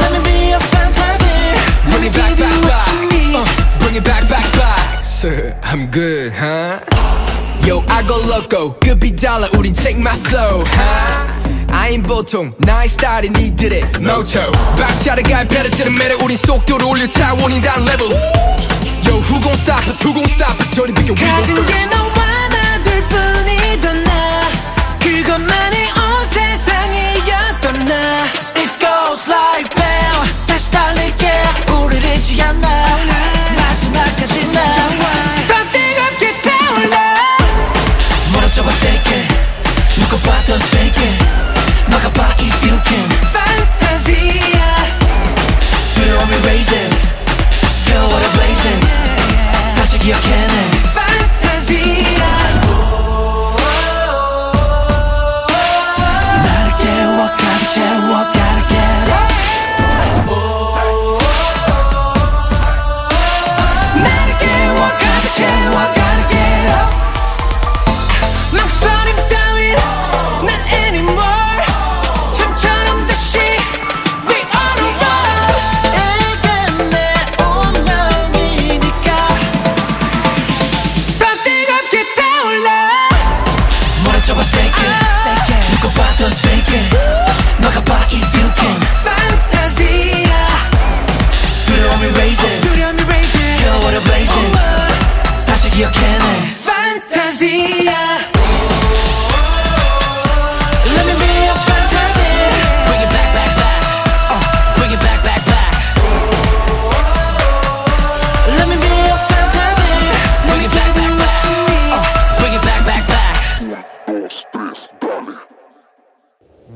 Let me be a fantasy Bring it back, back, back uh, Bring it back, back, back Sir, I'm good, huh? Yo, I go loco. 급이 달라, 우린 check my flow, huh? 아인 보통 나의 스타일이 니들의 motto 박차를 갈 페르트를 매래 우린 속도를 올려 차원이 단 level Yo, who gon' stop us, who gon' stop us 저리 비켜, we gon' 가진 게 first 너와 나둘 뿐이던 나 그것만이 온 세상이었던 나 It goes like bam 다시 달릴게 우릴 잊지 않아 더 뜨겁게 타올라 멀어져봐 세게 묶어봐 더 세게 막아봐 if you can Fantasia 두려움이 raising Feel what I'm blazing 다시 기억해내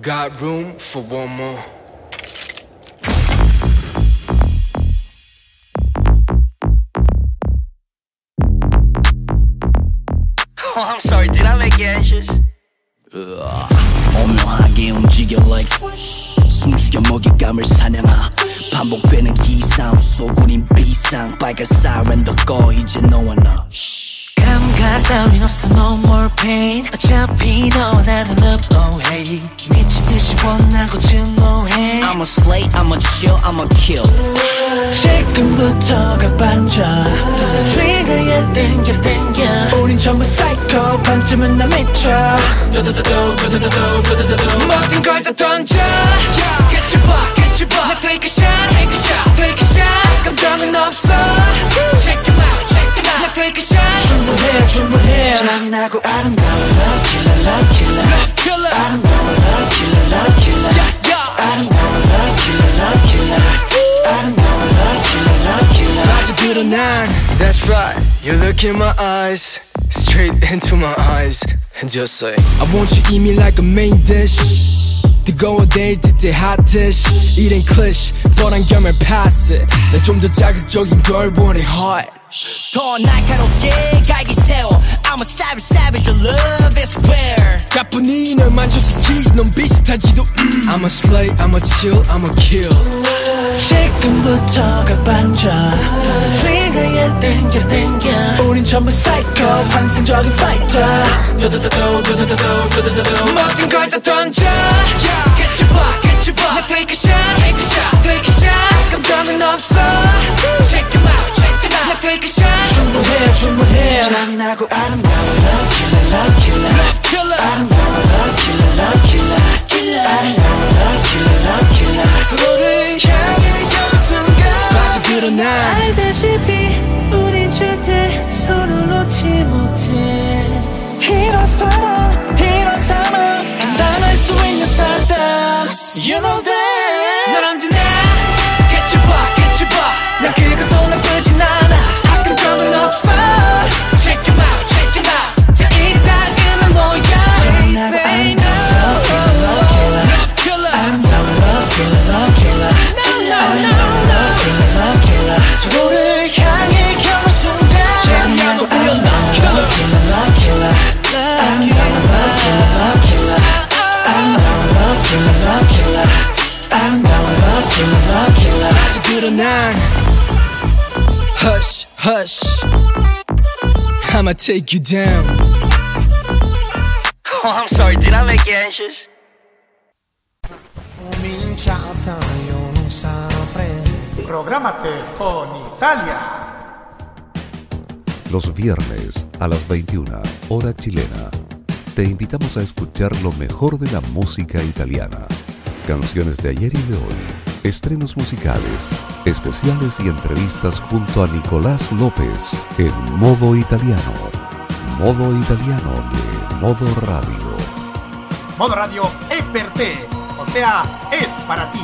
Got room for one more. Oh, I'm sorry, did I make you anxious? 오묘하게 움직여 like 숨죽여 먹잇감을 사냥하 반복되는 기상 소굴인 비상 빨간 사이렌도 꺼 이제 너와 나 감각 따윈 없어 no more pain 어차피 너와 나는 love oh hey 미친 듯이 원하고 증오해 I'm a slay, I'm a chill, I'm a kill 지금부터가 반전 더 트리거에 땡겨 땡겨 우린 전부 사이코 반쯤은 나 미쳐 모든 걸 다 던져 깨쳐봐 깨쳐봐 나 take a shot take a shot take a shot 감정은 없어 충분해 충분해 잔인하고 아름다운 love killer, love killer love killer 아름다운 love killer, love killer 아름다운 love killer, love killer 아름다운 love killer, love killer 아주 드러난 That's right You look in my eyes Straight into my eyes And just say I want you eat me like a main dish 뜨거워 내일 듯해 It ain't cliché 뻔한 pass it 난좀더 자극적인 걸 원해 hot 더 날카롭게 갈기 세워 I'm a savage savage the love is rare 가뿐히 널 만족시키지 넌 비슷하지도 음. I'm a slay I'm a chill I'm a kill 지금부터가 반전 더 트리거에 땡겨 땡겨 우린 전부 사이코 환상적인 파이터 모든 걸 다 던져 깨쳐봐 깨쳐봐 나 take a shot take a shot take a shot 감정은 없어 check them out check them out 나 take a shot 충분해 충분해 잔인하고 아름다운 love killer, love killer love killer 아름다운 love killer, love killer killer 아름다운 love killer, love killer 서로를 향해 가는 순간 아주 드러난 알다시피 우린 절대 서로 놓지 못해 이런 사랑 이런 사랑 변할 수 있는 사람 You know that 난 언제나 Get you back, get you back 난 그거 Hush, hush. I'ma take you down. Oh, I'm sorry, did I make you anxious? Cominciata, io non saprei. Programate con Italia. Los viernes a las 21, hora chilena, te invitamos a escuchar lo mejor de la música italiana Canciones de ayer y de hoy, estrenos musicales, especiales y entrevistas junto a Nicolás López en modo italiano. Modo italiano de Modo Radio. Modo Radio es per te, o sea, es para ti.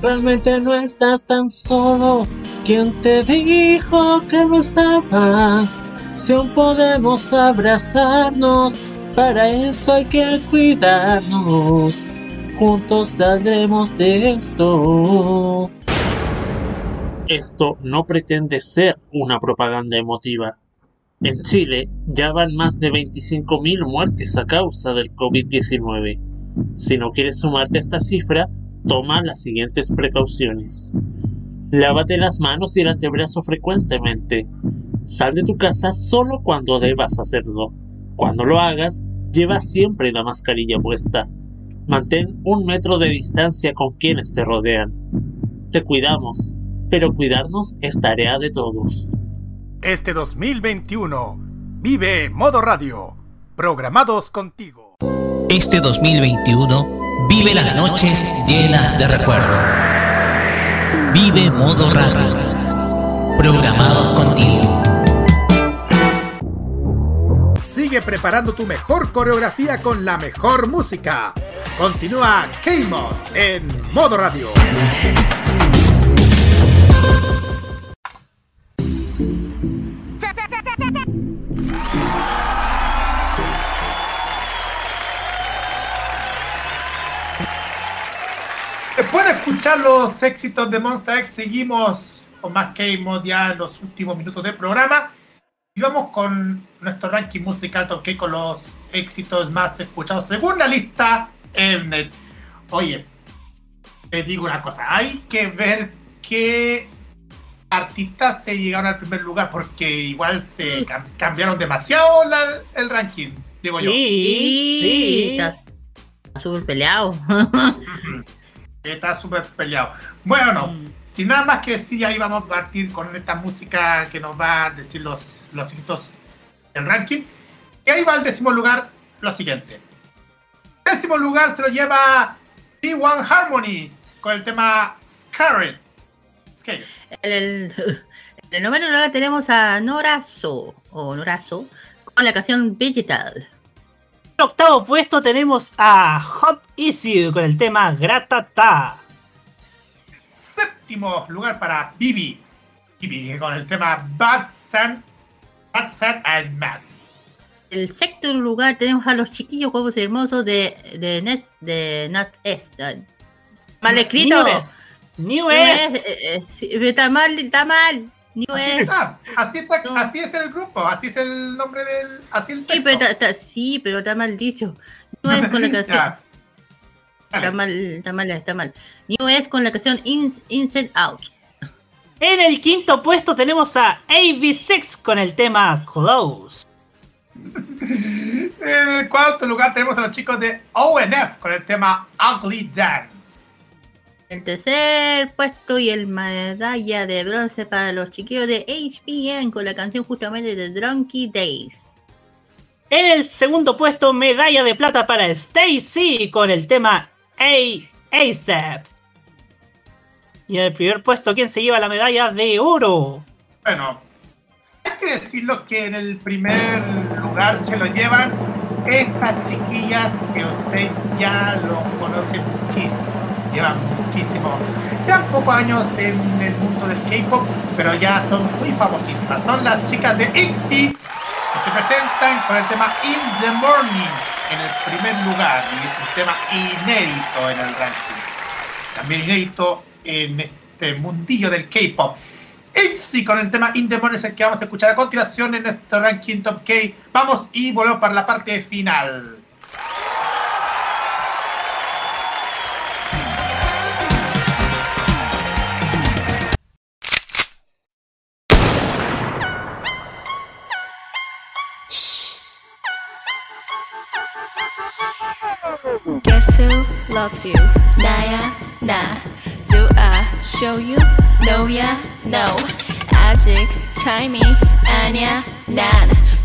Realmente no estás tan solo. ¿Quién te dijo que no estabas? Si aún podemos abrazarnos, para eso hay que cuidarnos. Juntos saldremos de esto. Esto no pretende ser una propaganda emotiva. En Chile ya van más de 25.000 muertes a causa del COVID-19. Si no quieres sumarte a esta cifra, toma las siguientes precauciones. Lávate las manos y el antebrazo frecuentemente. Sal de tu casa solo cuando debas hacerlo. Cuando lo hagas, lleva siempre la mascarilla puesta. Mantén un metro de distancia con quienes te rodean. Te cuidamos, pero cuidarnos es tarea de todos. Este 2021, vive Modo Radio. Programados contigo. Este 2021 vive las noches llenas de recuerdo. Vive Modo Radio. Programados contigo. Sigue preparando tu mejor coreografía con la mejor música. Continúa K-Mod en modo radio. Después de escuchar los éxitos de Monster X, seguimos con más K-Mod ya en los últimos minutos del programa. Y vamos con nuestro ranking musical Top con los éxitos más escuchados según la lista Mnet. Oye, te digo una cosa, hay que ver qué artistas se llegaron al primer lugar porque igual se cam- cambiaron demasiado la- el ranking, digo yo. Sí, está está súper peleado. Está súper peleado. Bueno, sin nada más que decir, ahí vamos a partir con esta música que nos va a decir los, los éxitos del ranking. Y ahí va el décimo lugar, lo siguiente. Décimo lugar se lo lleva T1 Harmony con el tema Scarlet. Scarlet. En el, en el noveno lugar tenemos a Norazo, o Norazo, con la canción Digital. En el octavo puesto tenemos a Hot Issue con el tema Gratata. Séptimo lugar para Bibi. Bibi con el tema Bad Sand, Bad Sand and Mad. El sexto lugar tenemos a los chiquillos y hermosos de, de, Net, de Nat Est. Mal escrito. New Est. New New Est. Est, eh, eh, sí, está mal, está mal. New Así Est. está, así, está, así es el grupo, así es el nombre del. Así el Sí, texto. pero está, está- sí, pero está mal dicho. New Est con la canción. Está mal, está mal, está mal. New Est con la canción In- Inside Out. En el quinto puesto tenemos a AB6 con el tema Close. En el cuarto lugar tenemos a los chicos de ONF con el tema Ugly Dance. El tercer puesto y el medalla de bronce para los chiquillos de HPN con la canción justamente de Drunky Days. En el segundo puesto, medalla de plata para Stacy con el tema A ASAP. Y en el primer puesto, ¿quién se lleva la medalla de oro? Bueno, hay que decirlo que en el primer lugar se lo llevan estas chiquillas que usted ya lo conoce muchísimo. Llevan muchísimo, ya pocos años en el mundo del K-pop, pero ya son muy famosísimas. Son las chicas de ITZY que se presentan con el tema In the Morning en el primer lugar y es un tema inédito en el ranking. También inédito en este mundillo del K-pop. ITZY con el tema In el que vamos a escuchar a continuación en nuestro ranking Top K. Vamos y volvemos para la parte final. Who loves you? 나야 나. Do I show you? No야 no. 아직 타임이 아니야 난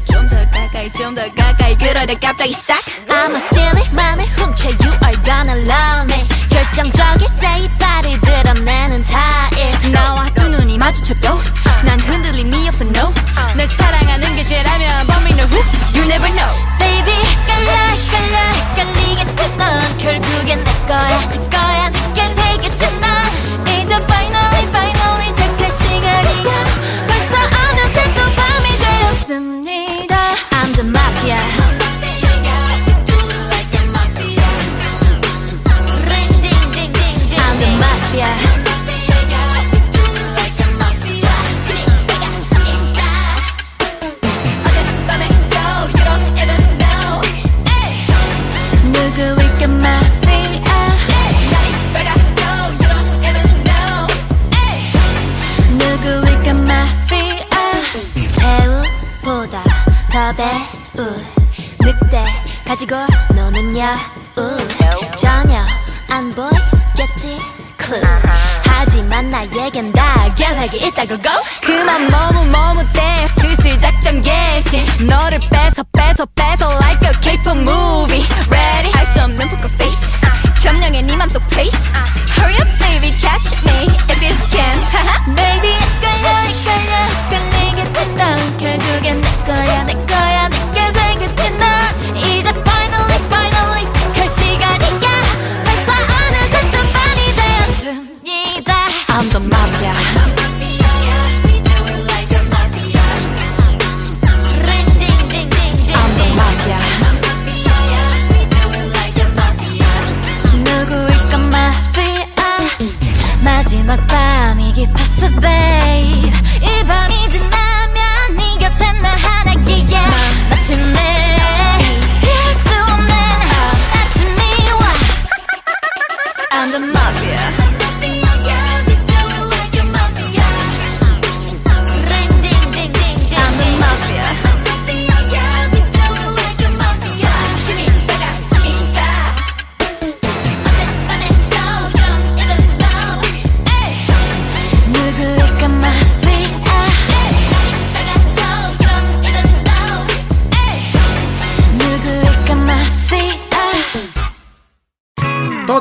좀 더 가까이 좀 더 가까이. 그러다 갑자기 싹. I'ma steal it. 맘을 훔쳐 You are gonna love me. 결정적일 때이 발이 드러내는 타입. 나와 두 눈이 마주쳐도 난 흔들림이 없어 no. 널 사랑하는 게 죄라면 me know who You never know. Baby 깔라 깔라 깔리겠지 넌 결국엔 내 거야 내 거야 내게 되겠지 넌 이제 finally finally 택할 시간이야. 벌써 어느새 또 밤이 되었습니다. I'm the mafia 배우 늑대 가지고 노는 여우. 전혀 안 보이겠지 clue 하지만 나에겐 다 계획이 있다고 go 그만 머뭇 머뭇대 슬슬 작전 개시. 너를 뺏어 뺏어 뺏어 like a K-pop movie. Ready? 할 수 없는 poker face. 점령해 네 맘속 place. Hurry up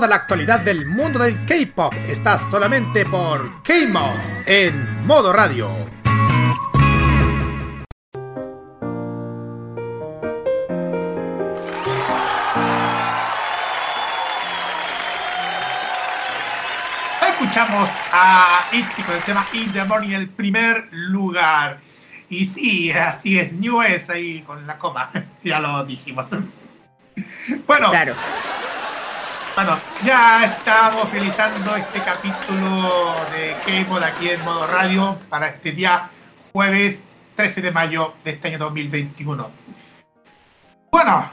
Toda la actualidad del mundo del K-pop está solamente por K-Mod en modo radio. Escuchamos a ITZY con el tema In the Morning en el primer lugar. Y sí, así es, New es ahí con la coma, ya lo dijimos. Bueno, bueno, ya estamos finalizando este capítulo de K-Mod aquí en modo radio para este día jueves 13 de mayo de este año 2021. Bueno,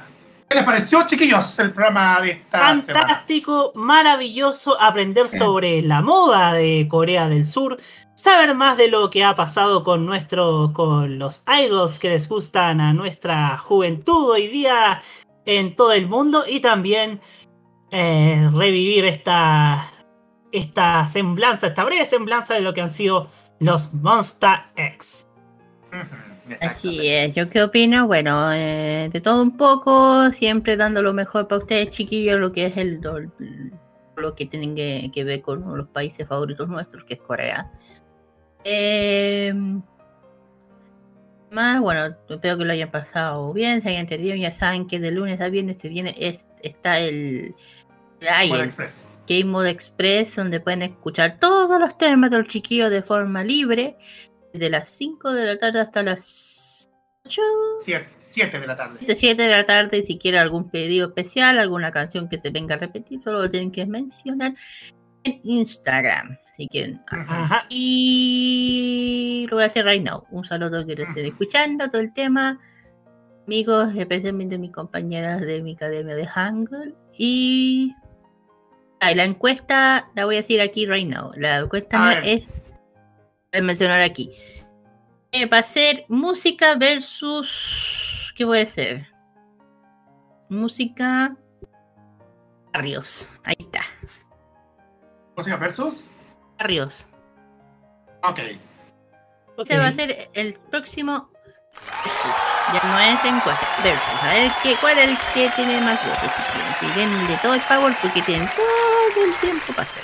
¿qué les pareció, chiquillos, el programa de esta semana? Fantástico, maravilloso aprender sobre la moda de Corea del Sur, saber más de lo que ha pasado con nuestro, con los idols que les gustan a nuestra juventud hoy día en todo el mundo y también eh, revivir esta, esta semblanza, esta breve semblanza de lo que han sido los Monster X. Así es, ¿yo qué opino? Bueno, eh, de todo un poco, siempre dando lo mejor para ustedes, chiquillos, lo que es el lo, que tienen que, que ver con uno de los países favoritos nuestros, que es Corea. Eh, más, bueno, espero que lo hayan pasado bien, se hayan entendido, ya saben que de lunes a viernes se viene, es, está el, ay, Modo el Express. Game Mode Express, donde pueden escuchar todos los temas de los chiquillos de forma libre, de las 5 de la tarde hasta las 8, 7 de la tarde. de 7 de la tarde, y si quieren algún pedido especial, alguna canción que se venga a repetir, solo lo tienen que mencionar en Instagram, si quieren. Ajá. Y lo voy a hacer right now. Un saludo a que lo estén escuchando todo el tema. Amigos, especialmente mis compañeras de mi academia de Hangul. Y ay, la encuesta la voy a decir aquí right now. La encuesta A no ver. es voy a mencionar aquí. Eh, va a ser música versus ¿qué puede ser? Música barrios. Ahí está. ¿Música versus? Barrios. Ok. Ese va a ser el próximo. versus. Ya no es encuesta. Versus. A ver qué, cuál es el que tiene más votos. Si denle todo el power porque tienen todo el tiempo para hacer.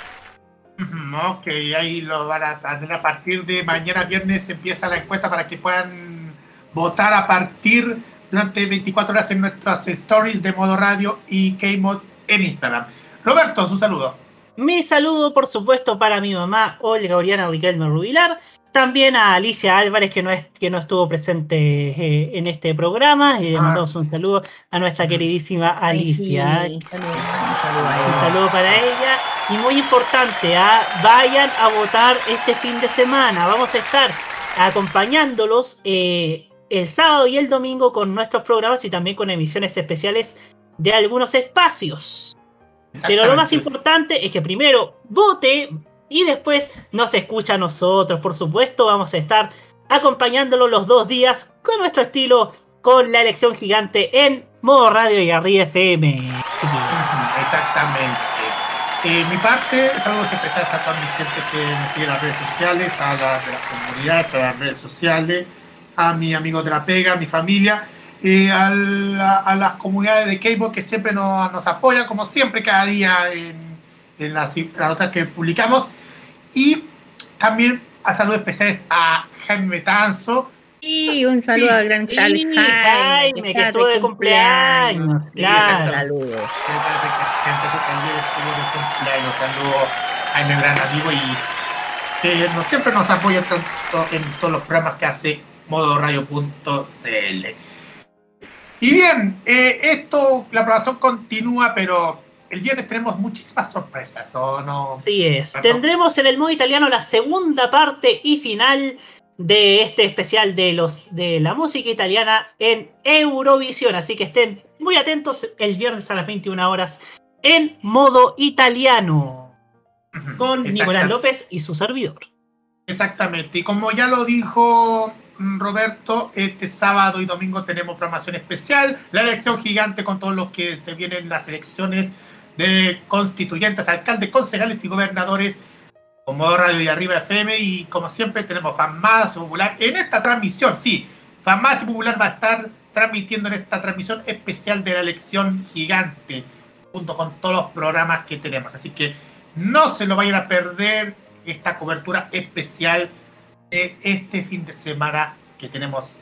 Ujú, Ok, ahí lo van a tener a partir de mañana viernes empieza la encuesta para que puedan votar a partir durante 24 horas en nuestras stories de modo radio y K-Mod en Instagram. Roberto, su saludo. Mi saludo, por supuesto, para mi mamá, Olga Oriana Riquelme Rubilar. También a Alicia Álvarez, que no, es, que no estuvo presente eh, en este programa. Y le Ah, mandamos un saludo a nuestra queridísima Alicia. Ay, sí, saludo Un saludo para ella. Y muy importante, ¿ah? vayan a votar este fin de semana. Vamos a estar acompañándolos eh, el sábado y el domingo con nuestros programas y también con emisiones especiales de algunos espacios. Pero lo más importante es que primero vote y después nos escucha a nosotros. Por supuesto, vamos a estar acompañándolo los dos días con nuestro estilo, con la elección gigante en modo radio y arriba FM. Exactamente. Eh, mi parte, saludos especiales a toda mi gente que me sigue en las redes sociales, a las de las comunidades, a las redes sociales, a mis amigos de la pega, a mi familia, eh, a, la- a las comunidades de K-Pop que siempre nos, nos apoyan, como siempre, cada día en, en las, en notas que publicamos. Y también a saludos especiales a Jaime Betanzo. Y un saludo al gran tal Sí, Jaime, Jaime, que estuvo de cumpleaños. Sí, Claro. cumpleaños. Saludos a Jaime, gran amigo, y que nos- siempre nos apoya tanto en todos los programas que hace modoradio.cl. Y bien, eh, esto, la programación continúa, pero el viernes tenemos muchísimas sorpresas, ¿o no? Así es. Perdón. Tendremos en el modo italiano la segunda parte y final de este especial de los de la música italiana en Eurovisión. Así que estén muy atentos el viernes a las 21 horas en modo italiano con. Nicolás López y su servidor. Exactamente. Y como ya lo dijo mm, Roberto, este sábado y domingo tenemos programación especial, la elección gigante con todos los que se vienen las elecciones de constituyentes, alcaldes, concejales y gobernadores, como Radio y Arriba FM. Y como siempre tenemos Farmacia Popular en esta transmisión. Sí, Farmacia Popular va a estar transmitiendo en esta transmisión especial de la elección gigante, junto con todos los programas que tenemos. Así que no se lo vayan a perder esta cobertura especial de este fin de semana que tenemos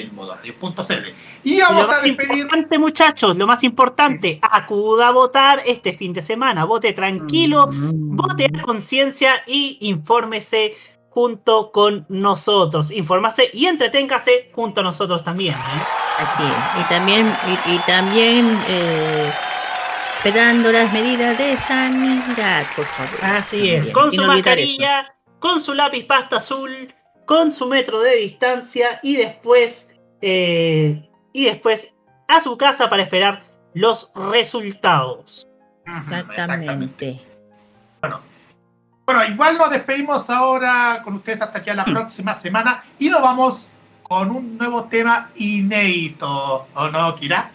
en modoradio.cl. Y Y lo a más despedir. importante, muchachos, lo más importante, acuda a votar este fin de semana. Vote tranquilo, vote a conciencia y infórmese junto con nosotros. Infórmase y entreténgase junto a nosotros también. ¿eh? Así es. Y también, y, y también eh, las medidas de sanidad, por favor. Así es, Bien, con su eso. mascarilla, con su lápiz pasta azul, con su metro de distancia y después, eh, y después a su casa para esperar los resultados. Exactamente. Bueno, igual nos despedimos ahora con ustedes hasta aquí a la próxima semana y nos vamos con un nuevo tema inédito, ¿o no, Kira?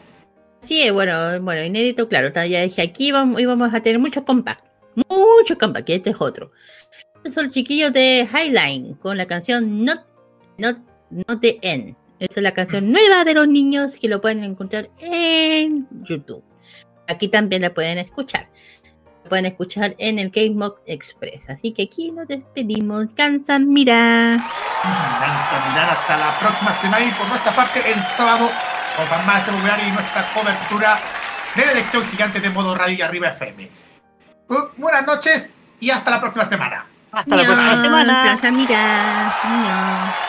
Sí, bueno, bueno, inédito, claro. Ya dije, aquí vamos, íbamos a tener muchos compact. Muchos compact, que este es otro. Estos son los chiquillos de Highline con la canción Not, Not, Not the End. Esta es la canción nueva de los niños que lo pueden encontrar en YouTube. Aquí también la pueden escuchar. La pueden escuchar en el Game Mode Express. Así que aquí nos despedimos. Cansan, mira. A mirar hasta la próxima semana y por nuestra parte el sábado con Popular y nuestra cobertura de la elección gigante de modo radio y arriba FM. Bu- Buenas noches y hasta la próxima semana. Hasta la próxima semana. Mira. Ño.